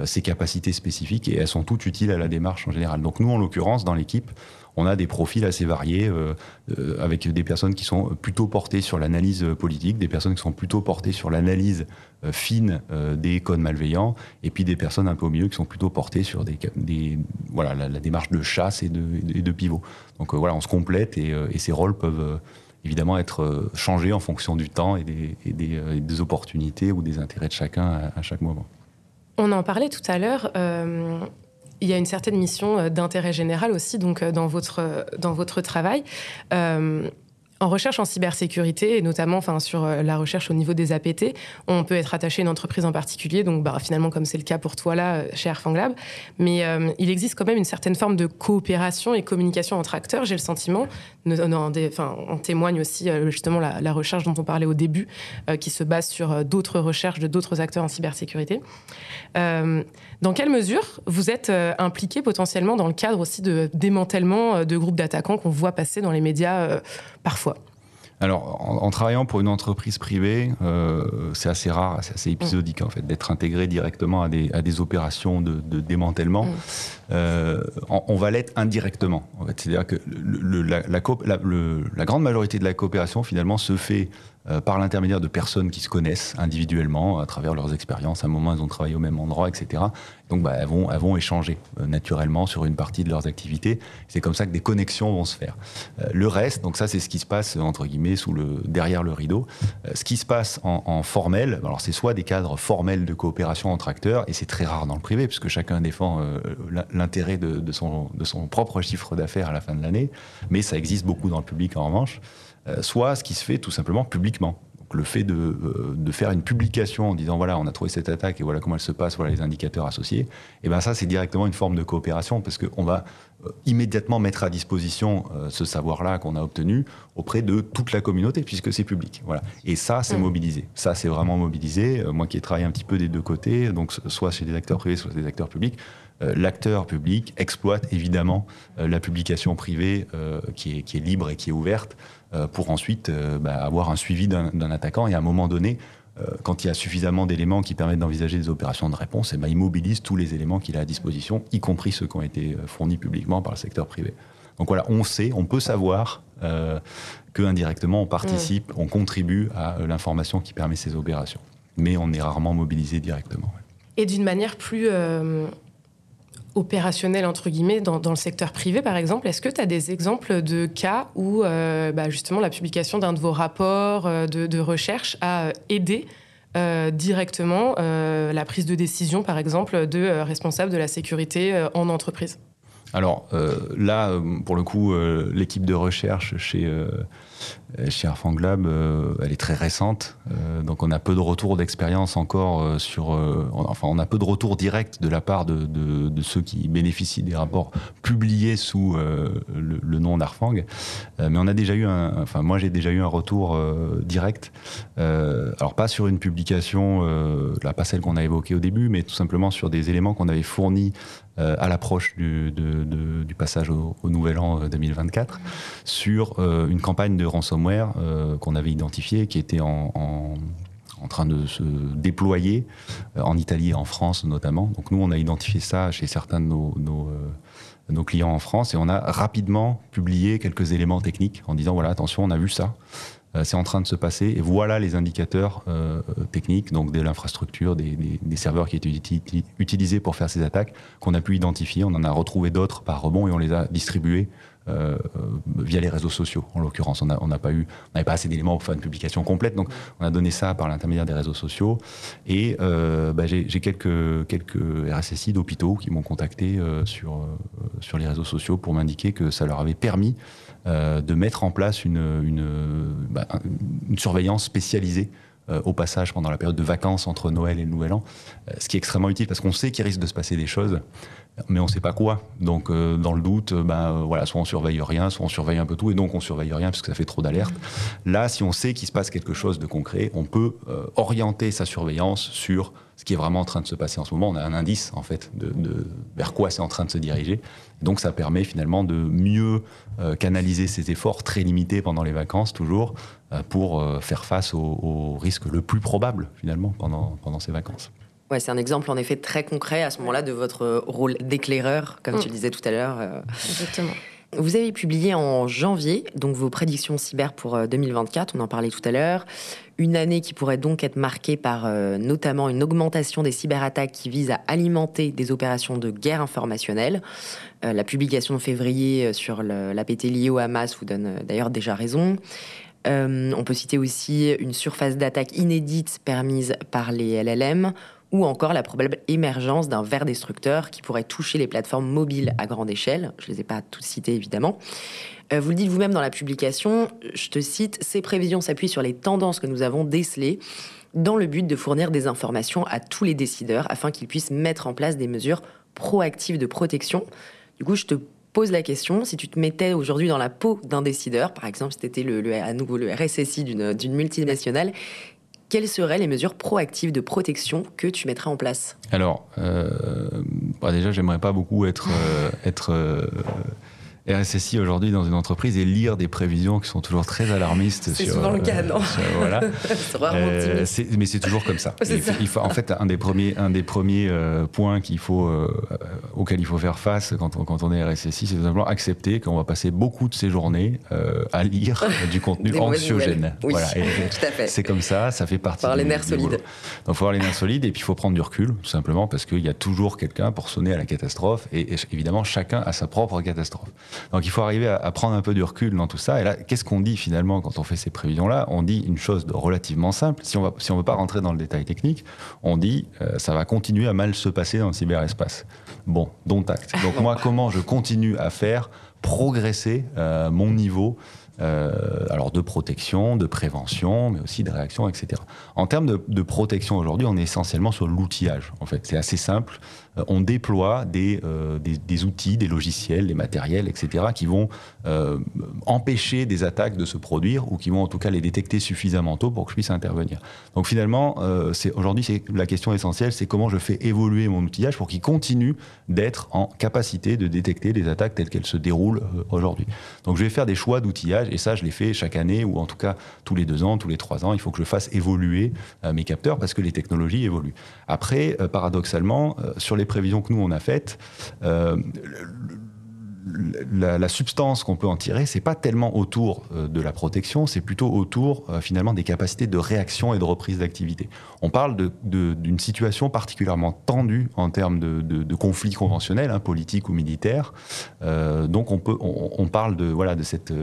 ses capacités spécifiques, et elles sont toutes utiles à la démarche en général. Donc nous, en l'occurrence, dans l'équipe, on a des profils assez variés, euh, euh, avec des personnes qui sont plutôt portées sur l'analyse politique, des personnes qui sont plutôt portées sur l'analyse euh, fine des codes malveillants, et puis des personnes un peu au milieu qui sont plutôt portées sur des, voilà, la, démarche de chasse et de, pivot. Donc voilà, on se complète et, ces rôles peuvent évidemment être changés en fonction du temps et des, opportunités ou des intérêts de chacun à, chaque moment. On en parlait tout à l'heure il y a une certaine mission euh, d'intérêt général aussi donc euh, dans votre dans votre travail. Euh, En recherche en cybersécurité, et notamment enfin, sur euh, la recherche au niveau des APT, on peut être attaché à une entreprise en particulier, donc bah, finalement comme c'est le cas pour toi là euh, chez Airfanglab, mais euh, il existe quand même une certaine forme de coopération et communication entre acteurs, j'ai le sentiment, on témoigne aussi justement la, recherche dont on parlait au début, qui se base sur d'autres recherches de d'autres acteurs en cybersécurité. Dans quelle mesure vous êtes impliqué potentiellement dans le cadre aussi de démantèlement de groupes d'attaquants qu'on voit passer dans les médias parfois? Alors, en, travaillant pour une entreprise privée, euh, c'est assez rare, c'est assez épisodique en fait, d'être intégré directement à des, à des opérations de, de démantèlement. Mm. Euh, on, va l'être indirectement. En fait. C'est-à-dire que le, la, la, la, grande majorité de la coopération finalement se fait euh, par l'intermédiaire de personnes qui se connaissent individuellement à travers leurs expériences. À un moment, elles ont travaillé au même endroit, etc. Donc, bah, elles, vont, échanger euh, naturellement sur une partie de leurs activités. C'est comme ça que des connexions vont se faire. Euh, le reste, donc ça, c'est ce qui se passe entre guillemets sous le derrière le rideau. ce qui se passe en, formel, alors c'est soit des cadres formels de coopération entre acteurs, et c'est très rare dans le privé puisque chacun défend l'intérêt de, son, de son propre chiffre d'affaires à la fin de l'année, mais ça existe beaucoup dans le public en revanche. Euh, soit ce qui se fait tout simplement publiquement. Donc le fait de, euh, de, faire une publication en disant voilà, on a trouvé cette attaque et voilà comment elle se passe, voilà les indicateurs associés, et eh ben ça c'est directement une forme de coopération parce qu'on va euh, immédiatement mettre à disposition ce savoir-là qu'on a obtenu auprès de toute la communauté puisque c'est public. Voilà. Et ça c'est mmh. mobilisé. Ça c'est vraiment mobilisé. moi qui ai travaillé un petit peu des deux côtés, donc soit chez des acteurs privés, soit des acteurs publics, l'acteur public exploite évidemment la publication privée qui, est, qui, est, libre et qui est ouverte pour ensuite euh, bah, avoir un suivi d'un attaquant. Et à un moment donné, euh, quand il y a suffisamment d'éléments qui permettent d'envisager des opérations de réponse, et eh ben, il mobilise tous les éléments qu'il a à disposition, y compris ceux qui ont été fournis publiquement par le secteur privé. Donc voilà, on sait, on peut savoir euh, que indirectement on participe, on contribue à l'information qui permet ces opérations, mais on est rarement mobilisé directement. Et d'une manière plus opérationnel, entre guillemets, dans, le secteur privé, par exemple, est-ce que tu as des exemples de cas où, euh, bah, justement, la publication d'un de vos rapports euh, de, recherche a euh, aidé directement la prise de décision, par exemple, de responsables de la sécurité en entreprise? Alors là, pour le coup, l'équipe de recherche chez chez Arfanglab, euh, elle est très récente, euh, donc on a peu de retours d'expérience encore sur. enfin, on a peu de retours directs de la part de, ceux qui bénéficient des rapports publiés sous le, nom d'Arfang. mais on a déjà eu un. Enfin, moi, j'ai déjà eu un retour direct. alors, pas sur une publication, pas celle qu'on a évoquée au début, mais tout simplement sur des éléments qu'on avait fournis à l'approche du, passage au, Nouvel An 2024 sur une campagne de ransomware euh, qu'on avait identifié, qui était en, train de se déployer euh, en Italie et en France notamment. Donc nous, on a identifié ça chez certains de euh, nos, clients en France et on a rapidement publié quelques éléments techniques en disant voilà, attention, on a vu ça. C'est en train de se passer et voilà les indicateurs techniques, donc de l'infrastructure, des, serveurs qui étaient utilisés pour faire ces attaques, qu'on a pu identifier. On en a retrouvé d'autres par rebond et on les a distribués euh, via les réseaux sociaux. En l'occurrence, on n'a pas eu, on n'avait pas assez d'éléments pour faire une publication complète, donc on a donné ça par l'intermédiaire des réseaux sociaux. Et euh, bah, j'ai quelques quelques RSSI d'hôpitaux qui m'ont contacté euh, sur sur les réseaux sociaux pour m'indiquer que ça leur avait permis de mettre en place une une, bah, une surveillance spécialisée au passage pendant la période de vacances entre Noël et Nouvel An, ce qui est extrêmement utile parce qu'on sait qu'il risque de se passer des choses mais on ne sait pas quoi. Donc, euh, dans le doute, ben, voilà, soit on surveille rien, soit on surveille un peu tout, et donc on surveille rien parce que ça fait trop d'alertes. Là, si on sait qu'il se passe quelque chose de concret, on peut orienter sa surveillance sur ce qui est vraiment en train de se passer en ce moment. On a un indice, en fait, de, vers quoi c'est en train de se diriger. Donc, ça permet finalement de mieux canaliser ses efforts très limités pendant les vacances, toujours, pour faire face au, risque le plus probable, finalement, pendant ces vacances. Ouais, c'est un exemple en effet très concret à ce moment-là de votre rôle d'éclaireur, comme tu le mm. disais tout à l'heure. Euh. Exactement. Vous avez publié en janvier donc vos prédictions cyber pour 2024, euh, on en parlait tout à l'heure. Une année qui pourrait donc être marquée par euh, notamment une augmentation des cyberattaques qui visent à alimenter des opérations de guerre informationnelle. la publication de février sur l'APT lié au Hamas vous donne d'ailleurs déjà raison. on peut citer aussi une surface d'attaque inédite permise par les LLM ou encore la probable émergence d'un ver destructeur qui pourrait toucher les plateformes mobiles à grande échelle. Je ne les ai pas toutes citées évidemment. Euh, vous le dites vous-même dans la publication, je te cite, ces prévisions s'appuient sur les tendances que nous avons décelées dans le but de fournir des informations à tous les décideurs afin qu'ils puissent mettre en place des mesures proactives de protection. Du coup, je te pose la question, si tu te mettais aujourd'hui dans la peau d'un décideur, par exemple si tu étais le, à nouveau le RSSI d'une multinationale, quelles seraient les mesures proactives de protection que tu mettrais en place? Alors, euh, bah déjà, j'aimerais pas beaucoup être, euh, être euh, RSSI aujourd'hui dans une entreprise et lire des prévisions qui sont toujours très alarmistes. C'est souvent le cas, non Voilà. euh, mais c'est toujours comme ça. Il faut, en fait, un des premiers, un des premiers euh, points qu'il faut, euh, auquel il faut faire face quand on, quand on est RSSI, c'est tout simplement accepter qu'on va passer beaucoup de ses journées euh, à lire du contenu anxiogène. Oui, voilà. tout à fait. C'est comme ça, ça fait partie. Faut avoir les nerfs solides. Donc, il faut avoir les nerfs solides et puis il faut prendre du recul, tout simplement, parce qu'il y a toujours quelqu'un pour sonner à la catastrophe et, et évidemment, chacun a sa propre catastrophe. Donc il faut arriver à, prendre un peu de recul dans tout ça. Et là, qu'est-ce qu'on dit finalement quand on fait ces prévisions-là? On dit une chose relativement simple. Si on ne si on veut pas rentrer dans le détail technique, on dit euh, ça va continuer à mal se passer dans le cyberespace. Bon, dont acte. Donc moi, comment je continue à faire progresser euh, mon niveau euh, alors de protection, de prévention, mais aussi de réaction, etc. En termes de, de protection aujourd'hui, on est essentiellement sur l'outillage. En fait, c'est assez simple. Euh, on déploie des, euh, des, outils, des logiciels, des matériels, etc., qui vont euh, empêcher des attaques de se produire ou qui vont en tout cas les détecter suffisamment tôt pour que je puisse intervenir. Donc finalement, aujourd'hui, la question essentielle, c'est comment je fais évoluer mon outillage pour qu'il continue d'être en capacité de détecter les attaques telles qu'elles se déroulent aujourd'hui. Donc je vais faire des choix d'outillage et ça, je les fais chaque année ou en tout cas tous les deux ans, tous les trois ans. Il faut que je fasse évoluer mes capteurs parce que les technologies évoluent. Après, paradoxalement, sur les prévisions que nous on a faites, euh, la, substance qu'on peut en tirer, c'est pas tellement autour euh, de la protection, c'est plutôt autour euh, finalement des capacités de réaction et de reprise d'activité. On parle d'une situation particulièrement tendue en termes de, de conflits conventionnels, hein, politiques ou militaires. Donc on peut, on, parle de voilà de cette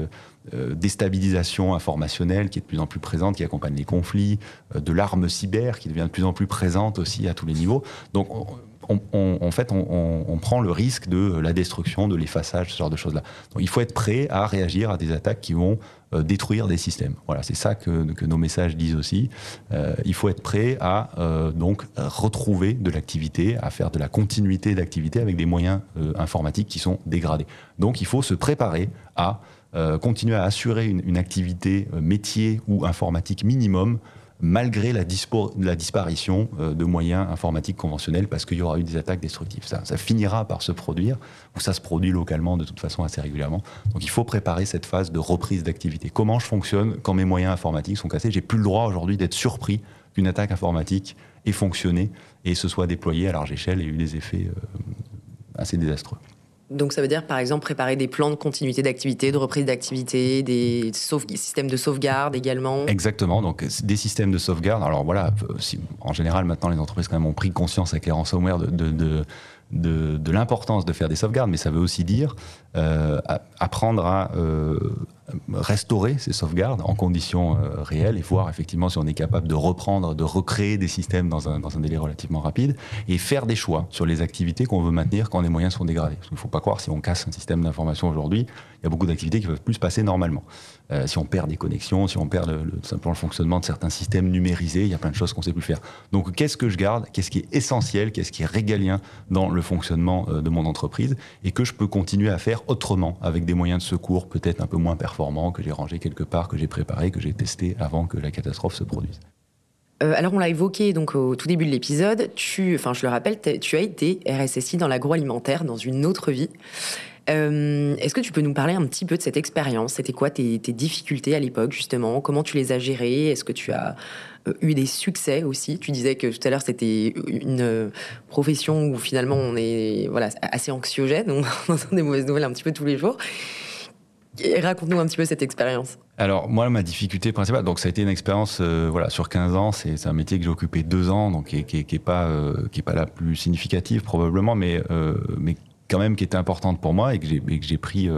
déstabilisation informationnelle qui est de plus en plus présente, qui accompagne les conflits, de l'arme cyber qui devient de plus en plus présente aussi à tous les niveaux. Donc on, on, en fait, on, prend le risque de la destruction, de l'effaçage, ce genre de choses-là. Il faut être prêt à réagir à des attaques qui vont euh, détruire des systèmes. Voilà, c'est ça que, nos messages disent aussi. Euh, il faut être prêt à euh, donc retrouver de l'activité, à faire de la continuité d'activité avec des moyens informatiques qui sont dégradés. Donc, il faut se préparer à continuer à assurer une activité métier ou informatique minimum malgré la, disparition euh, de moyens informatiques conventionnels parce qu'il y aura eu des attaques destructives. Ça, finira par se produire, ou ça se produit localement de toute façon assez régulièrement. Donc il faut préparer cette phase de reprise d'activité. Comment je fonctionne quand mes moyens informatiques sont cassés? J'ai plus le droit aujourd'hui d'être surpris qu'une attaque informatique ait fonctionné et se soit déployée à large échelle et eu des effets euh, assez désastreux. Donc ça veut dire par exemple préparer des plans de continuité d'activité, de reprise d'activité, des systèmes de sauvegarde également. Exactement, donc des systèmes de sauvegarde. Alors voilà, si, en général maintenant les entreprises quand même ont pris conscience avec les ransomware de, de de, de l'importance de faire des sauvegardes, mais ça veut aussi dire euh, apprendre à euh, restaurer ces sauvegardes en conditions euh, réelles et voir effectivement si on est capable de reprendre, de recréer des systèmes dans un, délai relativement rapide et faire des choix sur les activités qu'on veut maintenir quand les moyens sont dégradés. Parce qu'il ne faut pas croire si on casse un système d'information aujourd'hui, il y a beaucoup d'activités qui ne peuvent plus se passer normalement. Si on perd des connexions, si on perd le, le, simplement le fonctionnement de certains systèmes numérisés, il y a plein de choses qu'on ne sait plus faire. Donc qu'est-ce que je garde Qu'est-ce qui est essentiel Qu'est-ce qui est régalien dans le fonctionnement de mon entreprise et que je peux continuer à faire autrement avec des moyens de secours peut-être un peu moins performants que j'ai rangés quelque part, que j'ai préparé, que j'ai testé avant que la catastrophe se produise. Euh, alors on l'a évoqué donc au tout début de l'épisode, enfin je le rappelle, tu as été RSSI dans l'agroalimentaire dans une autre vie. Euh, Est-ce que tu peux nous parler un petit peu de cette expérience? C'était quoi tes, difficultés à l'époque justement? Comment tu les as gérées? Est-ce que tu as eu des succès aussi Tu disais que tout à l'heure c'était une profession où finalement on est voilà assez anxiogène, on entend des mauvaises nouvelles un petit peu tous les jours. Raconte-nous un petit peu cette expérience. Alors moi, ma difficulté principale, donc ça a été une expérience euh, voilà sur 15 ans. C'est un métier que j'ai occupé deux ans, donc qui, qui, est pas euh, qui est pas la plus significative probablement, mais euh, mais quand même qui était importante pour moi et que j'ai pris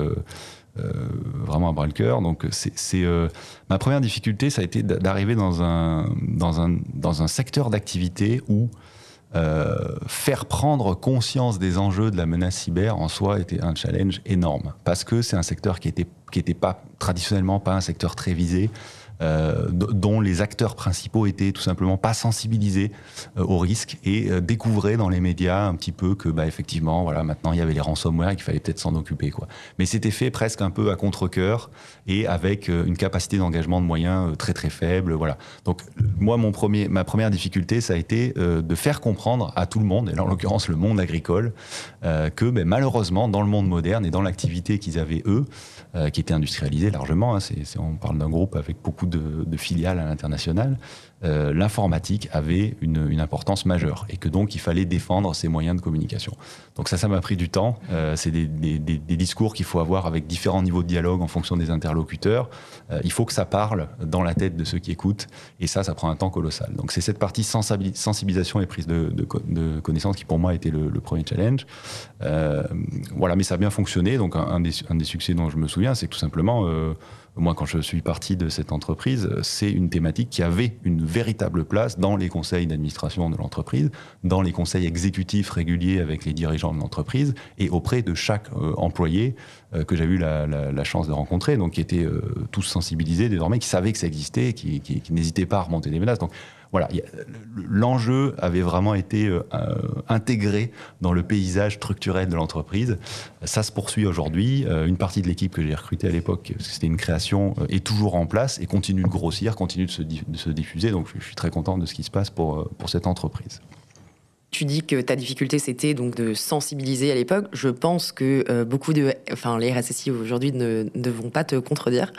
vraiment à bras le cœur. Donc c'est euh, ma première difficulté, ça a été d'arriver dans un dans un dans un secteur d'activité où faire prendre conscience des enjeux de la menace cyber en soi était un challenge énorme parce que c'est un secteur qui qui n'était pas traditionnellement pas un secteur très visé. Euh, dont les acteurs principaux étaient tout simplement pas sensibilisés euh, au risque et euh, découvraient dans les médias un petit peu que bah effectivement voilà maintenant il y avait les ransomware et qu'il fallait peut-être s'en occuper quoi. Mais c'était fait presque un peu à contre-cœur et avec une capacité d'engagement de moyens très très faible voilà. Donc moi mon premier ma première difficulté ça a été de faire comprendre à tout le monde et là en l'occurrence le monde agricole que ben, malheureusement dans le monde moderne et dans l'activité qu'ils avaient eux qui était industrialisée largement hein, on parle d'un groupe avec beaucoup de, filiales à l'international, euh, l'informatique avait une, importance majeure et que donc il fallait défendre ces moyens de communication. Donc ça, ça m'a pris du temps. Euh, c'est des, discours qu'il faut avoir avec différents niveaux de dialogue en fonction des interlocuteurs. Euh, il faut que ça parle dans la tête de ceux qui écoutent et ça, ça prend un temps colossal. Donc c'est cette partie sensibilisation et prise de, connaissance qui pour moi était le, premier challenge. voilà, mais ça a bien fonctionné. Donc un, des, un, des, succès dont je me souviens, c'est tout simplement moi, quand je suis parti de cette entreprise, c'est une thématique qui avait une véritable place dans les conseils d'administration de l'entreprise, dans les conseils exécutifs réguliers avec les dirigeants de l'entreprise et auprès de chaque euh, employé euh, que j'ai eu la, chance de rencontrer, donc qui étaient euh, tous sensibilisés désormais, qui savaient que ça existait, qui, qui, n'hésitaient pas à remonter des menaces. Voilà, l'enjeu avait vraiment été euh, intégré dans le paysage structurel de l'entreprise. Ça se poursuit aujourd'hui. Euh, une partie de l'équipe que j'ai recrutée à l'époque, c'était une création, euh, est toujours en place et continue de grossir, continue de se, diffuser. Donc je suis très content de ce qui se passe pour cette entreprise. Tu dis que ta difficulté c'était donc de sensibiliser à l'époque. Je pense que euh, beaucoup de, enfin les RSSI aujourd'hui ne, vont pas te contredire.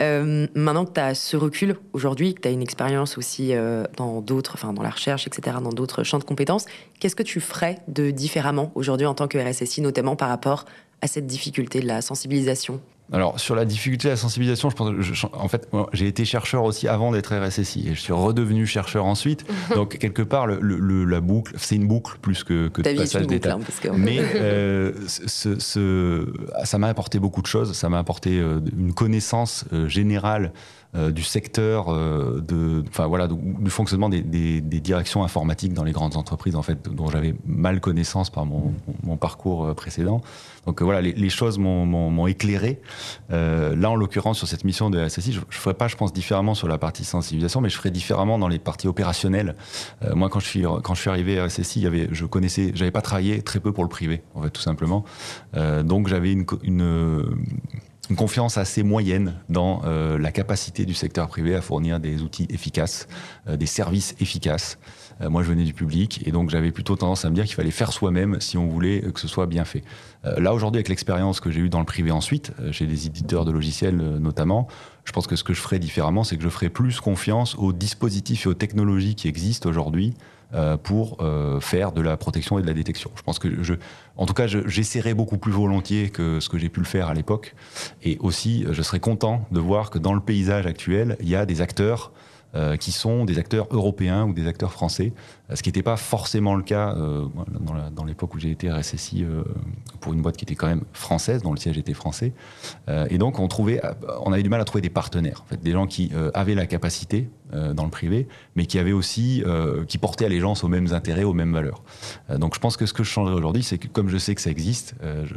Euh, maintenant que tu as ce recul aujourd'hui, que tu as une expérience aussi euh, dans d'autres, enfin dans la recherche, etc., dans d'autres champs de compétences, qu'est-ce que tu ferais de différemment aujourd'hui en tant que RSSI, notamment par rapport à cette difficulté de la sensibilisation? Alors sur la difficulté de la sensibilisation, je pense, en fait, j'ai été chercheur aussi avant d'être RSSI et je suis redevenu chercheur ensuite. Donc quelque part, le, la boucle, c'est une boucle plus que, que de passage d'étape. Hein, Mais euh, ce, ça m'a apporté beaucoup de choses. Ça m'a apporté euh, une connaissance euh, générale du secteur de, enfin voilà, du, fonctionnement des, directions informatiques dans les grandes entreprises en fait, dont j'avais mal connaissance par mon, parcours précédent. Donc voilà, les, choses m'ont éclairé. Là, en l'occurrence, sur cette mission de SSI, je ne ferai pas, je pense, différemment sur la partie sensibilisation, mais je ferai différemment dans les parties opérationnelles. moi, quand je suis arrivé à SSI, je connaissais, j'avais pas travaillé très peu pour le privé, en fait, tout simplement. donc j'avais une, confiance assez moyenne dans euh, la capacité du secteur privé à fournir des outils efficaces, euh, des services efficaces. Euh, moi, je venais du public et donc j'avais plutôt tendance à me dire qu'il fallait faire soi-même si on voulait que ce soit bien fait. Là, aujourd'hui, avec l'expérience que j'ai eue dans le privé ensuite, chez des éditeurs de logiciels notamment, je pense que ce que je ferais différemment, c'est que je ferais plus confiance aux dispositifs et aux technologies qui existent aujourd'hui euh, pour euh, faire de la protection et de la détection. Je pense que je, en tout cas, j'essaierai beaucoup plus volontiers que ce que j'ai pu le faire à l'époque. Et aussi, je serais content de voir que dans le paysage actuel, il y a des acteurs euh, qui sont des acteurs européens ou des acteurs français, ce qui n'était pas forcément le cas euh, dans l'époque où j'ai été RSSI euh, pour une boîte qui était quand même française, dont le siège était français. et donc on trouvait, on avait du mal à trouver des partenaires, des gens qui avaient la capacité dans le privé, mais qui avaient aussi, qui portaient allégeance aux mêmes intérêts, aux mêmes valeurs. donc je pense que ce que je changerais aujourd'hui, c'est que comme je sais que ça existe, je,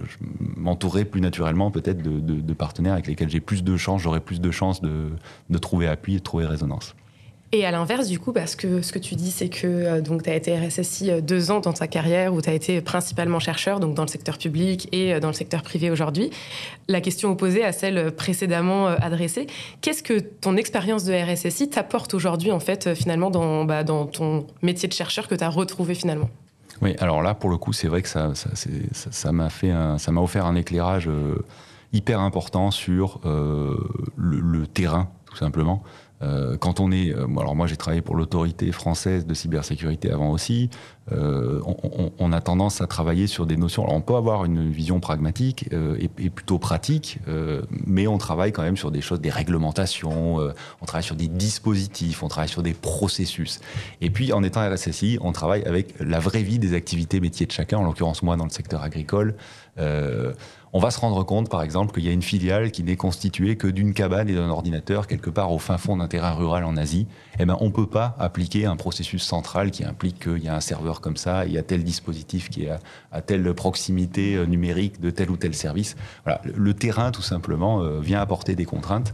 m'entourerai plus naturellement peut-être de, de, partenaires avec lesquels j'ai plus de chances, j'aurai plus de chances de, de trouver appui et de trouver résonance. Et à l'inverse, du coup, parce que ce que tu dis, c'est que euh, donc tu as été RSSI euh, deux ans dans ta carrière, où tu as été principalement chercheur, donc dans le secteur public et euh, dans le secteur privé aujourd'hui. La question opposée à celle précédemment adressée, qu'est-ce que ton expérience de RSSI t'apporte aujourd'hui, en fait, finalement, dans, bah, dans ton métier de chercheur que tu as retrouvé finalement? Oui, alors là, pour le coup, c'est vrai que ça, ça, m'a ça offert un éclairage hyper important sur le terrain, tout simplement. Euh, quand on est, euh, alors moi j'ai travaillé pour l'autorité française de cybersécurité avant aussi, euh, on, a tendance à travailler sur des notions. Alors on peut avoir une vision pragmatique et, plutôt pratique, mais on travaille quand même sur des choses, des réglementations, on travaille sur des dispositifs, on travaille sur des processus. Et puis en étant RSSI, on travaille avec la vraie vie des activités métiers de chacun. En l'occurrence moi dans le secteur agricole, on va se rendre compte, par exemple, qu'il y a une filiale qui n'est constituée que d'une cabane et d'un ordinateur quelque part au fin fond d'un terrain rural en Asie. Eh ben, on ne peut pas appliquer un processus central qui implique qu'il y a un serveur comme ça, il y a tel dispositif qui est à, telle proximité euh, numérique de tel ou tel service. Voilà. Le, terrain, tout simplement, euh, vient apporter des contraintes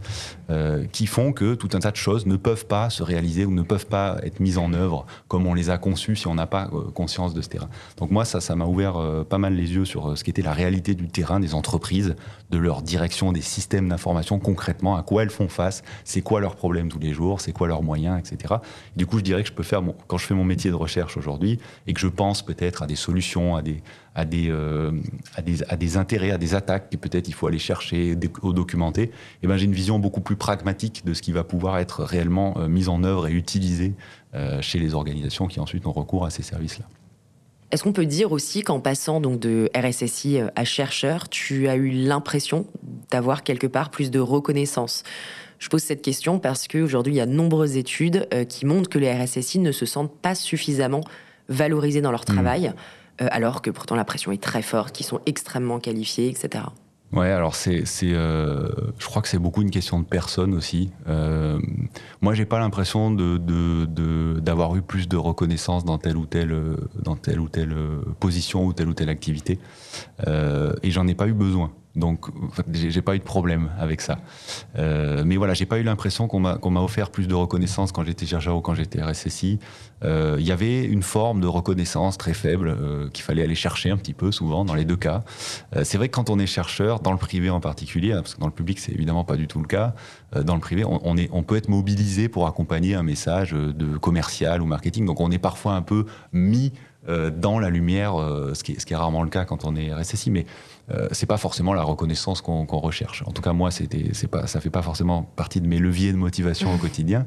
euh, qui font que tout un tas de choses ne peuvent pas se réaliser ou ne peuvent pas être mises en œuvre comme on les a conçues si on n'a pas conscience de ce terrain. Donc moi, ça, ça m'a ouvert pas mal les yeux sur ce qu'était la réalité du terrain entreprises, de leur direction des systèmes d'information concrètement, à quoi elles font face, c'est quoi leurs problèmes tous les jours, c'est quoi leurs moyens, etc. du coup, je dirais que je peux faire, quand je fais mon métier de recherche aujourd'hui et que je pense peut-être à des solutions, à des, à des, euh, à des, intérêts, à des attaques que peut-être il faut aller chercher, ou documenter, eh ben j'ai une vision beaucoup plus pragmatique de ce qui va pouvoir être réellement euh, mis en œuvre et utilisé euh, chez les organisations qui ensuite ont recours à ces services-là. Est-ce qu'on peut dire aussi qu'en passant donc de RSSI à chercheur, tu as eu l'impression d'avoir quelque part plus de reconnaissance? Je pose cette question parce qu'aujourd'hui, il y a de nombreuses études euh, qui montrent que les RSSI ne se sentent pas suffisamment valorisés dans leur mmh. travail, euh, alors que pourtant la pression est très forte, qu'ils sont extrêmement qualifiés, etc. Ouais, alors c'est, euh, je crois que c'est beaucoup une question de personne aussi. Euh, moi, j'ai pas l'impression d'avoir eu plus de reconnaissance dans telle ou telle, dans telle ou telle position ou telle ou telle activité, et j'en ai pas eu besoin. Donc, j'ai pas eu de problème avec ça. Euh, mais voilà, j'ai pas eu l'impression qu'on m'a offert plus de reconnaissance quand j'étais chercheur ou quand j'étais RSSI. Euh, il y avait une forme de reconnaissance très faible euh, qu'il fallait aller chercher un petit peu souvent dans les deux cas. Euh, c'est vrai que quand on est chercheur, dans le privé en particulier, hein, parce que dans le public c'est évidemment pas du tout le cas, euh, dans le privé on, est, on peut être mobilisé pour accompagner un message de commercial ou marketing. Donc on est parfois un peu mis euh, dans la lumière, ce qui, est, ce, qui est, rarement le cas quand on est RSSI. Mais euh, c'est pas forcément la reconnaissance qu'on recherche. En tout cas, moi, c'était, c'est pas, ça fait pas forcément partie de mes leviers de motivation au quotidien.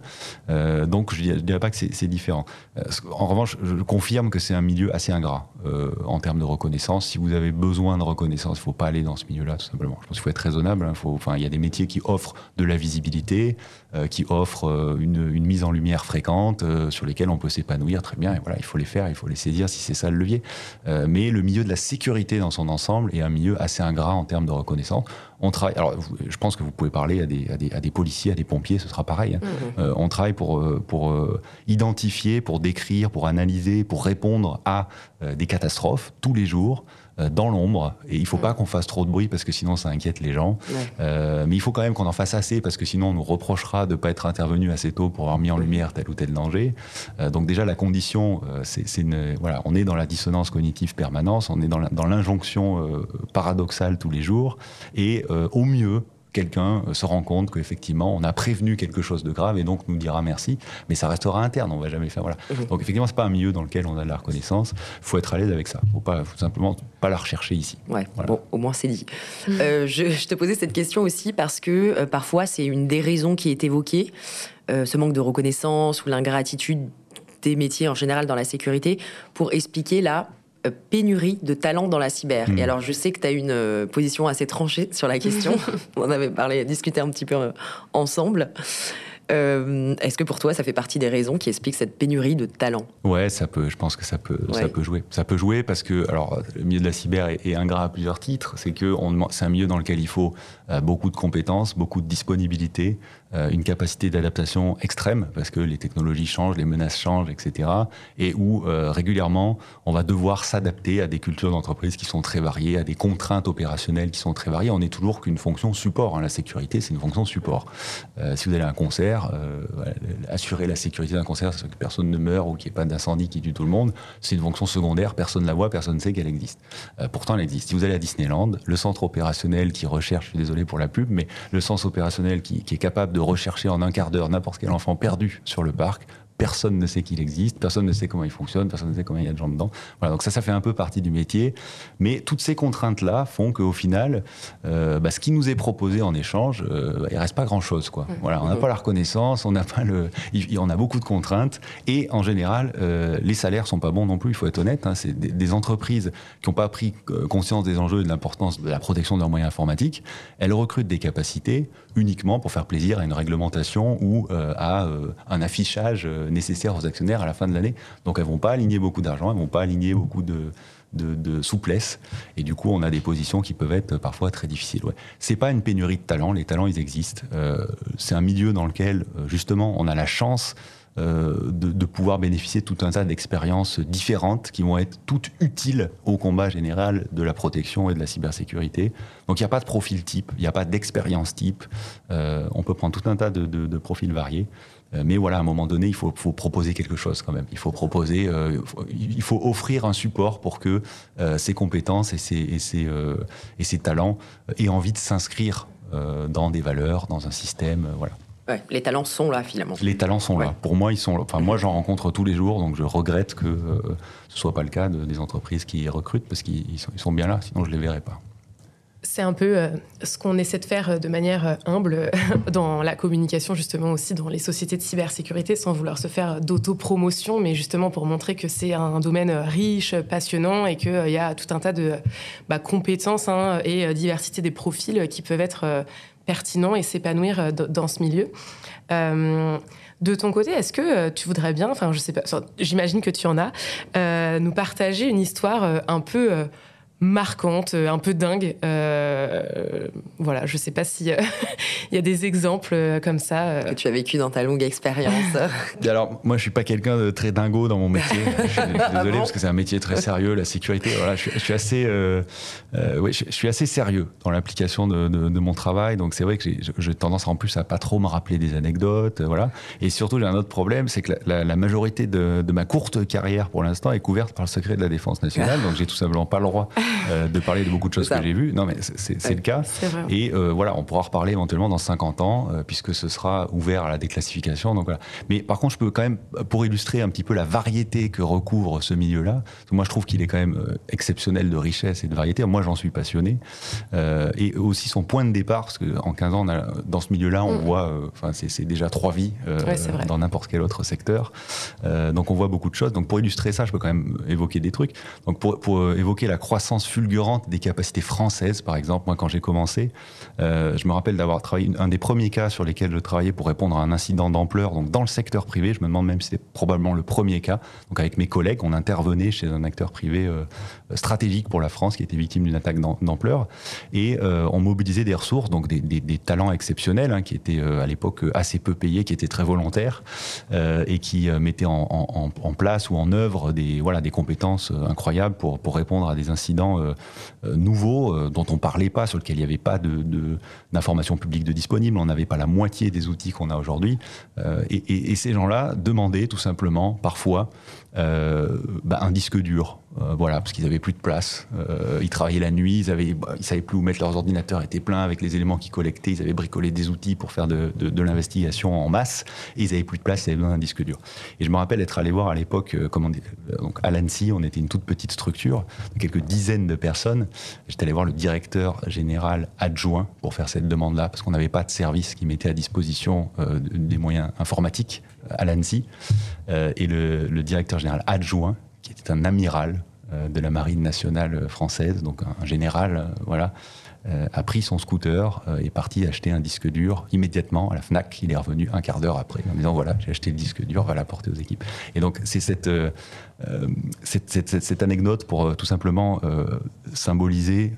Euh, donc, je, ne dirais pas que c'est différent. Euh, en revanche, je confirme que c'est un milieu assez ingrat en termes de reconnaissance. Si vous avez besoin de reconnaissance, il faut pas aller dans ce milieu-là, tout simplement. Je pense qu'il faut être raisonnable. Hein. Il y a des métiers qui offrent de la visibilité, qui offrent une, une, mise en lumière fréquente, sur lesquels on peut s'épanouir très bien. Et voilà, il faut les faire, il faut les saisir si c'est ça le levier. mais le milieu de la sécurité dans son ensemble est un milieu assez ingrat en termes de reconnaissance. On travaille. Alors, je pense que vous pouvez parler à des, à des, policiers, à des pompiers, ce sera pareil. Hein. Mhm. Euh, on travaille pour, euh, pour euh, identifier, pour décrire, pour analyser, pour répondre à des catastrophes tous les jours dans l'ombre. Et il ne faut pas qu'on fasse trop de bruit parce que sinon ça inquiète les gens. mais il faut quand même qu'on en fasse assez parce que sinon on nous reprochera de ne pas être intervenu assez tôt pour avoir mis en lumière tel ou tel danger. donc déjà la condition, c'est voilà, on est dans la dissonance cognitive permanente, on est dans l'injonction paradoxale tous les jours. Et euh, au mieux, quelqu'un euh, se rend compte qu'effectivement, on a prévenu quelque chose de grave et donc nous dira merci, mais ça restera interne, on va jamais faire. Voilà. Mhm. Donc effectivement, c'est pas un milieu dans lequel on a de la reconnaissance. Il faut être à l'aise avec ça. Il faut pas, faut simplement pas la rechercher ici. Ouais. Bon, au moins c'est dit. Mhm. Euh, je, te posais cette question aussi parce que parfois c'est une des raisons qui est évoquée, ce manque de reconnaissance ou l'ingratitude des métiers en général dans la sécurité, pour expliquer là euh, pénurie de talents dans la cyber. Et hmm. alors, je sais que tu as une euh, position assez tranchée sur la question. On avait parlé, discuté un petit peu euh, ensemble. Est-ce que pour toi, ça fait partie des raisons qui expliquent cette pénurie de talents Ouais, ça peut. Je pense que ça peut, ça peut jouer. Ça peut jouer parce que, alors, le milieu de la cyber est, ingrat à plusieurs titres. C'est que c'est un milieu dans lequel il faut beaucoup de compétences, beaucoup de disponibilité, euh, une capacité d'adaptation extrême parce que les technologies changent, les menaces changent, etc. Et où euh, régulièrement on va devoir s'adapter à des cultures d'entreprise qui sont très variées, à des contraintes opérationnelles qui sont très variées. On n'est toujours qu'une fonction support. Hein. La sécurité, c'est une fonction support. Euh, si vous allez à un concert, assurer la sécurité d'un concert, c'est que personne ne meurt ou qu'il n'y ait pas d'incendie qui tue tout le monde, c'est une fonction secondaire. Personne ne la voit, personne ne sait qu'elle existe. pourtant, elle existe. Si vous allez à Disneyland, le centre opérationnel qui recherche, je suis désolé pour la pub, mais le centre opérationnel qui, qui est capable de rechercher en un quart d'heure n'importe quel enfant perdu sur le parc personne ne sait qu'il existe, personne ne sait comment il fonctionne, personne ne sait combien il y a de gens dedans. Voilà, donc ça, ça fait un peu partie du métier. Mais toutes ces contraintes-là font qu'au final, euh, bah, ce qui nous est proposé en échange, euh, il reste pas grand-chose. Quoi. Mmh. Voilà, on n'a pas la reconnaissance, on n'a pas le, on a beaucoup de contraintes, et en général, euh, les salaires sont pas bons non plus. Il faut être honnête. Hein, c'est des, entreprises qui n'ont pas pris conscience des enjeux et de l'importance de la protection de leurs moyens informatiques. Elles recrutent des capacités uniquement pour faire plaisir à une réglementation ou à un affichage nécessaires aux actionnaires à la fin de l'année. Donc elles vont pas aligner beaucoup d'argent, elles vont pas aligner beaucoup de, de, souplesse. Et du coup, on a des positions qui peuvent être parfois très difficiles. Ouais. C'est pas une pénurie de talents. Les talents, ils existent. Euh, c'est un milieu dans lequel, euh, justement, on a la chance euh, de, pouvoir bénéficier de tout un tas d'expériences différentes qui vont être toutes utiles au combat général de la protection et de la cybersécurité. Donc il n'y a pas de profil type, il n'y a pas d'expérience type. on peut prendre tout un tas de, de profils variés. Euh, mais voilà, à un moment donné, il faut, proposer quelque chose quand même. Il faut proposer, euh, il faut offrir un support pour que euh, ces compétences et ces, et ces, talents aient envie de s'inscrire dans des valeurs, dans un système, voilà. les talents sont là finalement. Les talents sont là. Pour moi, ils sont là. Enfin, moi, j'en rencontre tous les jours, donc je regrette que ce soit pas le cas de, des entreprises qui recrutent parce qu'ils sont, sont, bien là, sinon je les verrais pas. C'est un peu euh, ce qu'on essaie de faire euh, de manière euh, humble dans la communication, justement aussi dans les sociétés de cybersécurité, sans vouloir se faire d'autopromotion, mais justement pour montrer que c'est un domaine riche, passionnant et qu'il y a tout un tas de bah, compétences hein, et diversité des profils qui peuvent être pertinents et s'épanouir dans ce milieu. de ton côté, est-ce que tu voudrais bien, enfin je sais pas, j'imagine que tu en as, nous partager une histoire un peu marquante, euh, un peu dingue. Euh, voilà, je sais pas si euh, il y a des exemples comme ça. Que tu as vécu dans ta longue expérience. Alors, moi, je suis pas quelqu'un de très dingo dans mon métier. je suis ah désolé parce que c'est un métier très sérieux, la sécurité. Voilà, je, suis assez, oui, je, suis assez sérieux dans l'application de, de, mon travail. Donc, c'est vrai que j'ai tendance en plus à pas trop me rappeler des anecdotes, voilà. Et surtout, j'ai un autre problème, c'est que la, la, majorité de, de, ma courte carrière pour l'instant est couverte par le secret de la défense nationale. donc, j'ai tout simplement pas le droit euh, de parler de beaucoup de choses que j'ai vues. Non, mais c'est le cas. Et euh, voilà, on pourra reparler éventuellement dans 50 ans, euh, puisque ce sera ouvert à la déclassification. Donc voilà. Mais par contre, je peux quand même, pour illustrer un petit peu la variété que recouvre ce milieu-là, moi je trouve qu'il est quand même exceptionnel de richesse et de variété. Moi, j'en suis passionné. et aussi son point de départ, parce qu'en 15 ans, dans ce milieu-là, on mm. voit, enfin, c'est déjà trois vies dans n'importe quel autre secteur. donc on voit beaucoup de choses. Donc pour illustrer ça, je peux quand même évoquer des trucs. Donc pour, pour évoquer la croissance fulgurante des capacités françaises, par exemple. Moi, quand j'ai commencé, euh, je me rappelle d'avoir travaillé un des premiers cas sur lesquels je travaillais pour répondre à un incident d'ampleur, donc dans le secteur privé. Je me demande même si c'était probablement le premier cas. Donc, avec mes collègues, on intervenait chez un acteur privé euh, stratégique pour la France qui était victime d'une attaque d'ampleur et euh, on mobilisait des ressources, donc des, des, des talents exceptionnels hein, qui étaient à l'époque assez peu payés, qui étaient très volontaires et qui mettaient en, en, en, place ou en œuvre des voilà des compétences incroyables pour pour répondre à des incidents euh, euh, nouveaux euh, dont on parlait pas, sur lesquels il n'y avait pas d'informations de, publiques de disponibles. On n'avait pas la moitié des outils qu'on a aujourd'hui. Et, et, ces gens-là demandaient tout simplement, parfois, bah, un disque dur euh, voilà, parce qu'ils avaient plus de place. Euh, ils travaillaient la nuit, ils avaient, ils savaient plus où mettre leurs ordinateurs, étaient pleins avec les éléments qu'ils collectaient. Ils avaient bricolé des outils pour faire de, l'investigation en masse. Et ils avaient plus de place, ils avaient besoin d'un disque dur. Et je me rappelle être allé voir à l'époque, euh, à l'ANSI, on était une toute petite structure, quelques dizaines de personnes. J'étais allé voir le directeur général adjoint pour faire cette demande-là, parce qu'on n'avait pas de service qui mettait à disposition des moyens informatiques à l'ANSI. et le, directeur général adjoint qui était un amiral de la marine nationale française, donc un, général, euh, voilà, euh, a pris son scooter et est parti acheter un disque dur immédiatement à la Fnac. Il est revenu un quart d'heure après en disant voilà j'ai acheté le disque dur, va l'apporter aux équipes. Et donc c'est cette, cette, anecdote pour tout simplement symboliser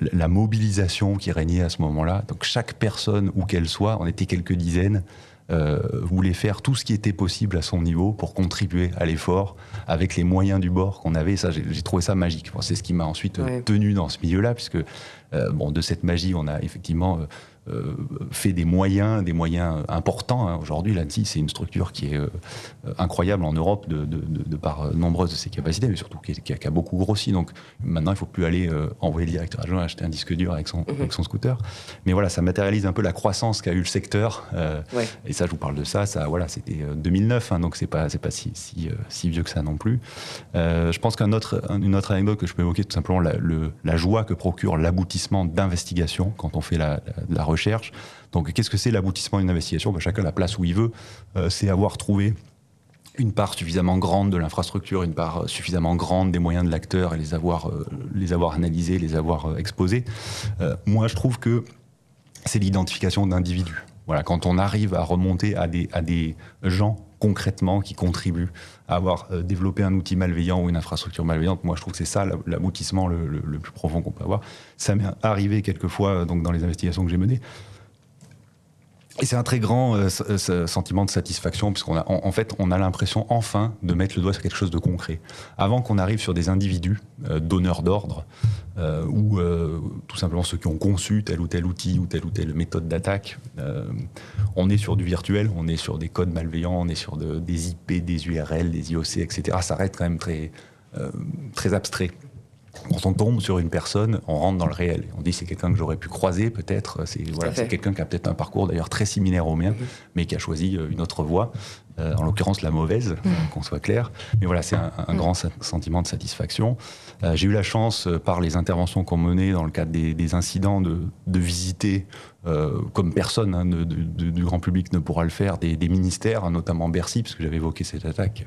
la mobilisation qui régnait à ce moment-là. Donc chaque personne où qu'elle soit, on était quelques dizaines, euh, voulait faire tout ce qui était possible à son niveau pour contribuer à l'effort avec les moyens du bord qu'on avait. Ça, j'ai trouvé ça magique. c'est ce qui m'a ensuite tenu dans ce milieu-là, puisque euh, bon, de cette magie, on a effectivement euh, euh, fait des moyens, des moyens importants. Hein. Aujourd'hui, l'ANSI, c'est une structure qui est euh, incroyable en Europe de, de, par nombreuses de ses capacités, mais surtout qui, a, beaucoup grossi. Donc maintenant, il ne faut plus aller euh, envoyer le directeur adjoint acheter un disque dur avec son, mhm. avec son scooter. Mais voilà, ça matérialise un peu la croissance qu'a eu le secteur. Et ça, je vous parle de ça. Ça, voilà, c'était 2009, hein, donc c'est pas, c'est pas si, si, si, vieux que ça non plus. je pense qu'une autre, autre anecdote que je peux évoquer, tout simplement la, le, la joie que procure l'aboutissement d'investigation quand on fait la, la, la Donc, qu'est-ce que c'est l'aboutissement d'une investigation? Ben, Chacun la place où il veut. Euh, c'est avoir trouvé une part suffisamment grande de l'infrastructure, une part suffisamment grande des moyens de l'acteur et les avoir, euh, les avoir analysés, les avoir euh, exposés. moi, je trouve que c'est l'identification d'individus. Voilà, quand on arrive à remonter à des, à des gens concrètement qui contribuent avoir développé un outil malveillant ou une infrastructure malveillante. Moi, je trouve que c'est ça l'aboutissement le, plus profond qu'on peut avoir. Ça m'est arrivé quelquefois donc, dans les investigations que j'ai menées et c'est un très grand euh, sentiment de satisfaction, puisqu'on a, en, fait, on a l'impression enfin de mettre le doigt sur quelque chose de concret. Avant qu'on arrive sur des individus euh, donneurs d'ordre, euh, ou tout simplement ceux qui ont conçu tel ou tel outil ou telle ou telle méthode d'attaque, on est sur du virtuel, on est sur des codes malveillants, on est sur des IP, des URL, des IOC, etc. Ça reste quand même très, très abstrait. Quand on tombe sur une personne, on rentre dans le réel. On dit c'est quelqu'un que j'aurais pu croiser peut-être. C'est voilà, quelqu'un qui a peut-être un parcours d'ailleurs très similaire au mien, mhm. mais qui a choisi euh, une autre voie. Euh, en l'occurrence la mauvaise, mhm. qu'on soit clair. Mais voilà, c'est un, mhm. grand sentiment de satisfaction. Euh, j'ai eu la chance, par les interventions qu'on menait dans le cadre des, incidents, de, visiter, comme personne hein, du grand public ne pourra le faire, des, ministères, notamment Bercy, puisque j'avais évoqué cette attaque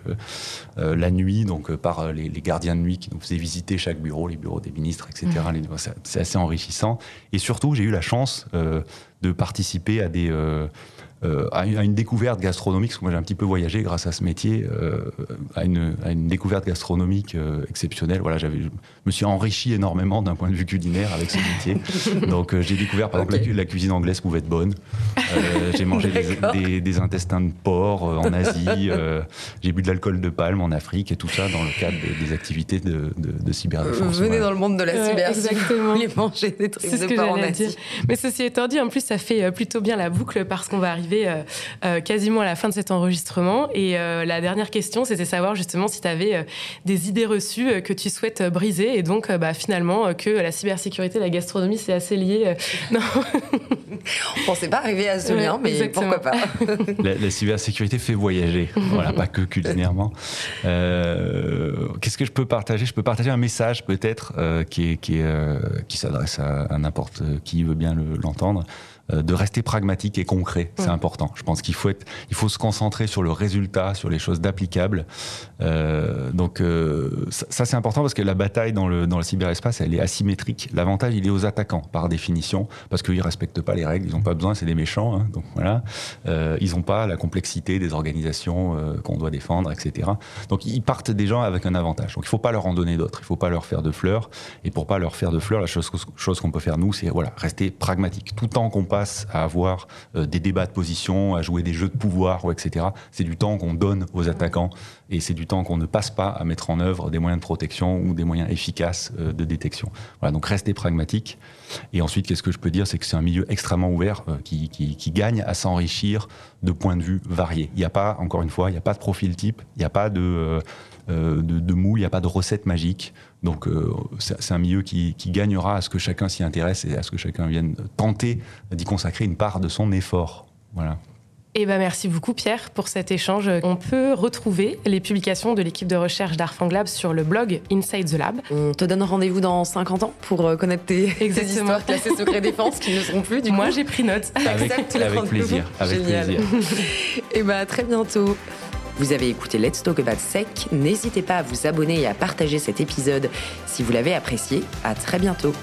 la nuit, donc par les, gardiens de nuit qui nous faisaient visiter chaque bureau, les bureaux des ministres, etc. Mhm. C'est assez enrichissant. Et surtout, j'ai eu la chance de participer à des euh, à, une découverte gastronomique, parce que moi j'ai un petit peu voyagé grâce à ce métier, euh, à, une, à, une, découverte gastronomique euh, exceptionnelle. Voilà, j'avais, je me suis enrichi énormément d'un point de vue culinaire avec ce métier. Donc j'ai découvert par exemple la, cuisine anglaise pouvait être bonne. j'ai mangé des, des, intestins de porc en Asie. j'ai bu de l'alcool de palme en Afrique et tout ça dans le cadre des, activités de, de, de cyberdéfense. Vous venez dans le monde de la cyber. exactement. Vous manger des trucs de porc en Asie. Mais ceci étant dit, en plus ça fait plutôt bien la boucle parce qu'on va arriver euh, euh, quasiment à la fin de cet enregistrement. Et euh, la dernière question, c'était savoir justement si tu avais des idées reçues que tu souhaites briser. Et donc, bah, finalement, que la cybersécurité, la gastronomie, c'est assez lié. non. On pensait pas arriver à ce lien, mais pourquoi pas la, cybersécurité fait voyager, voilà, pas que culinairement. Qu'est-ce que je peux partager? Je peux partager un message peut-être qui, qui, qui s'adresse à, n'importe qui veut bien l'entendre. De rester pragmatique et concret. C'est important. Je pense qu'il faut être, il faut se concentrer sur le résultat, sur les choses d'applicables. Euh, donc euh, ça, c'est important parce que la bataille dans le dans le cyberespace elle est asymétrique. L'avantage il est aux attaquants par définition parce qu'ils respectent pas les règles, ils n'ont pas besoin, c'est des méchants. Hein, donc voilà, euh, ils n'ont pas la complexité des organisations euh, qu'on doit défendre, etc. Donc ils partent des gens avec un avantage. Donc il faut pas leur en donner d'autres. Il faut pas leur faire de fleurs. Et pour pas leur faire de fleurs, la chose, chose qu'on peut faire nous, c'est voilà rester pragmatique. Tout temps qu'on à avoir euh, des débats de position, à jouer des jeux de pouvoir, etc. C'est du temps qu'on donne aux attaquants et c'est du temps qu'on ne passe pas à mettre en œuvre des moyens de protection ou des moyens efficaces euh, de détection. Voilà, donc restez pragmatique. Et ensuite, qu'est-ce que je peux dire? C'est que c'est un milieu extrêmement ouvert euh, qui, gagne à s'enrichir de points de vue variés. Il n'y a pas, encore une fois, il n'y a pas de profil type, il n'y a pas de, de, de moule, il n'y a pas de recette magique. Donc euh, c'est un milieu qui, gagnera à ce que chacun s'y intéresse et à ce que chacun vienne tenter d'y consacrer une part de son effort. Voilà. Eh ben merci beaucoup Pierre pour cet échange. On peut retrouver les publications de l'équipe de recherche d'Arfanglab sur le blog Inside the Lab. On te donne rendez-vous dans 50 ans pour euh, connaître tes, histoires classées secret défense qui ne seront plus du Moi j'ai pris note. Avec, avec plaisir. Avec plaisir. Et eh ben à très bientôt. Vous avez écouté Let's Talk About Sec. N'hésitez pas à vous abonner et à partager cet épisode si vous l'avez apprécié. À très bientôt.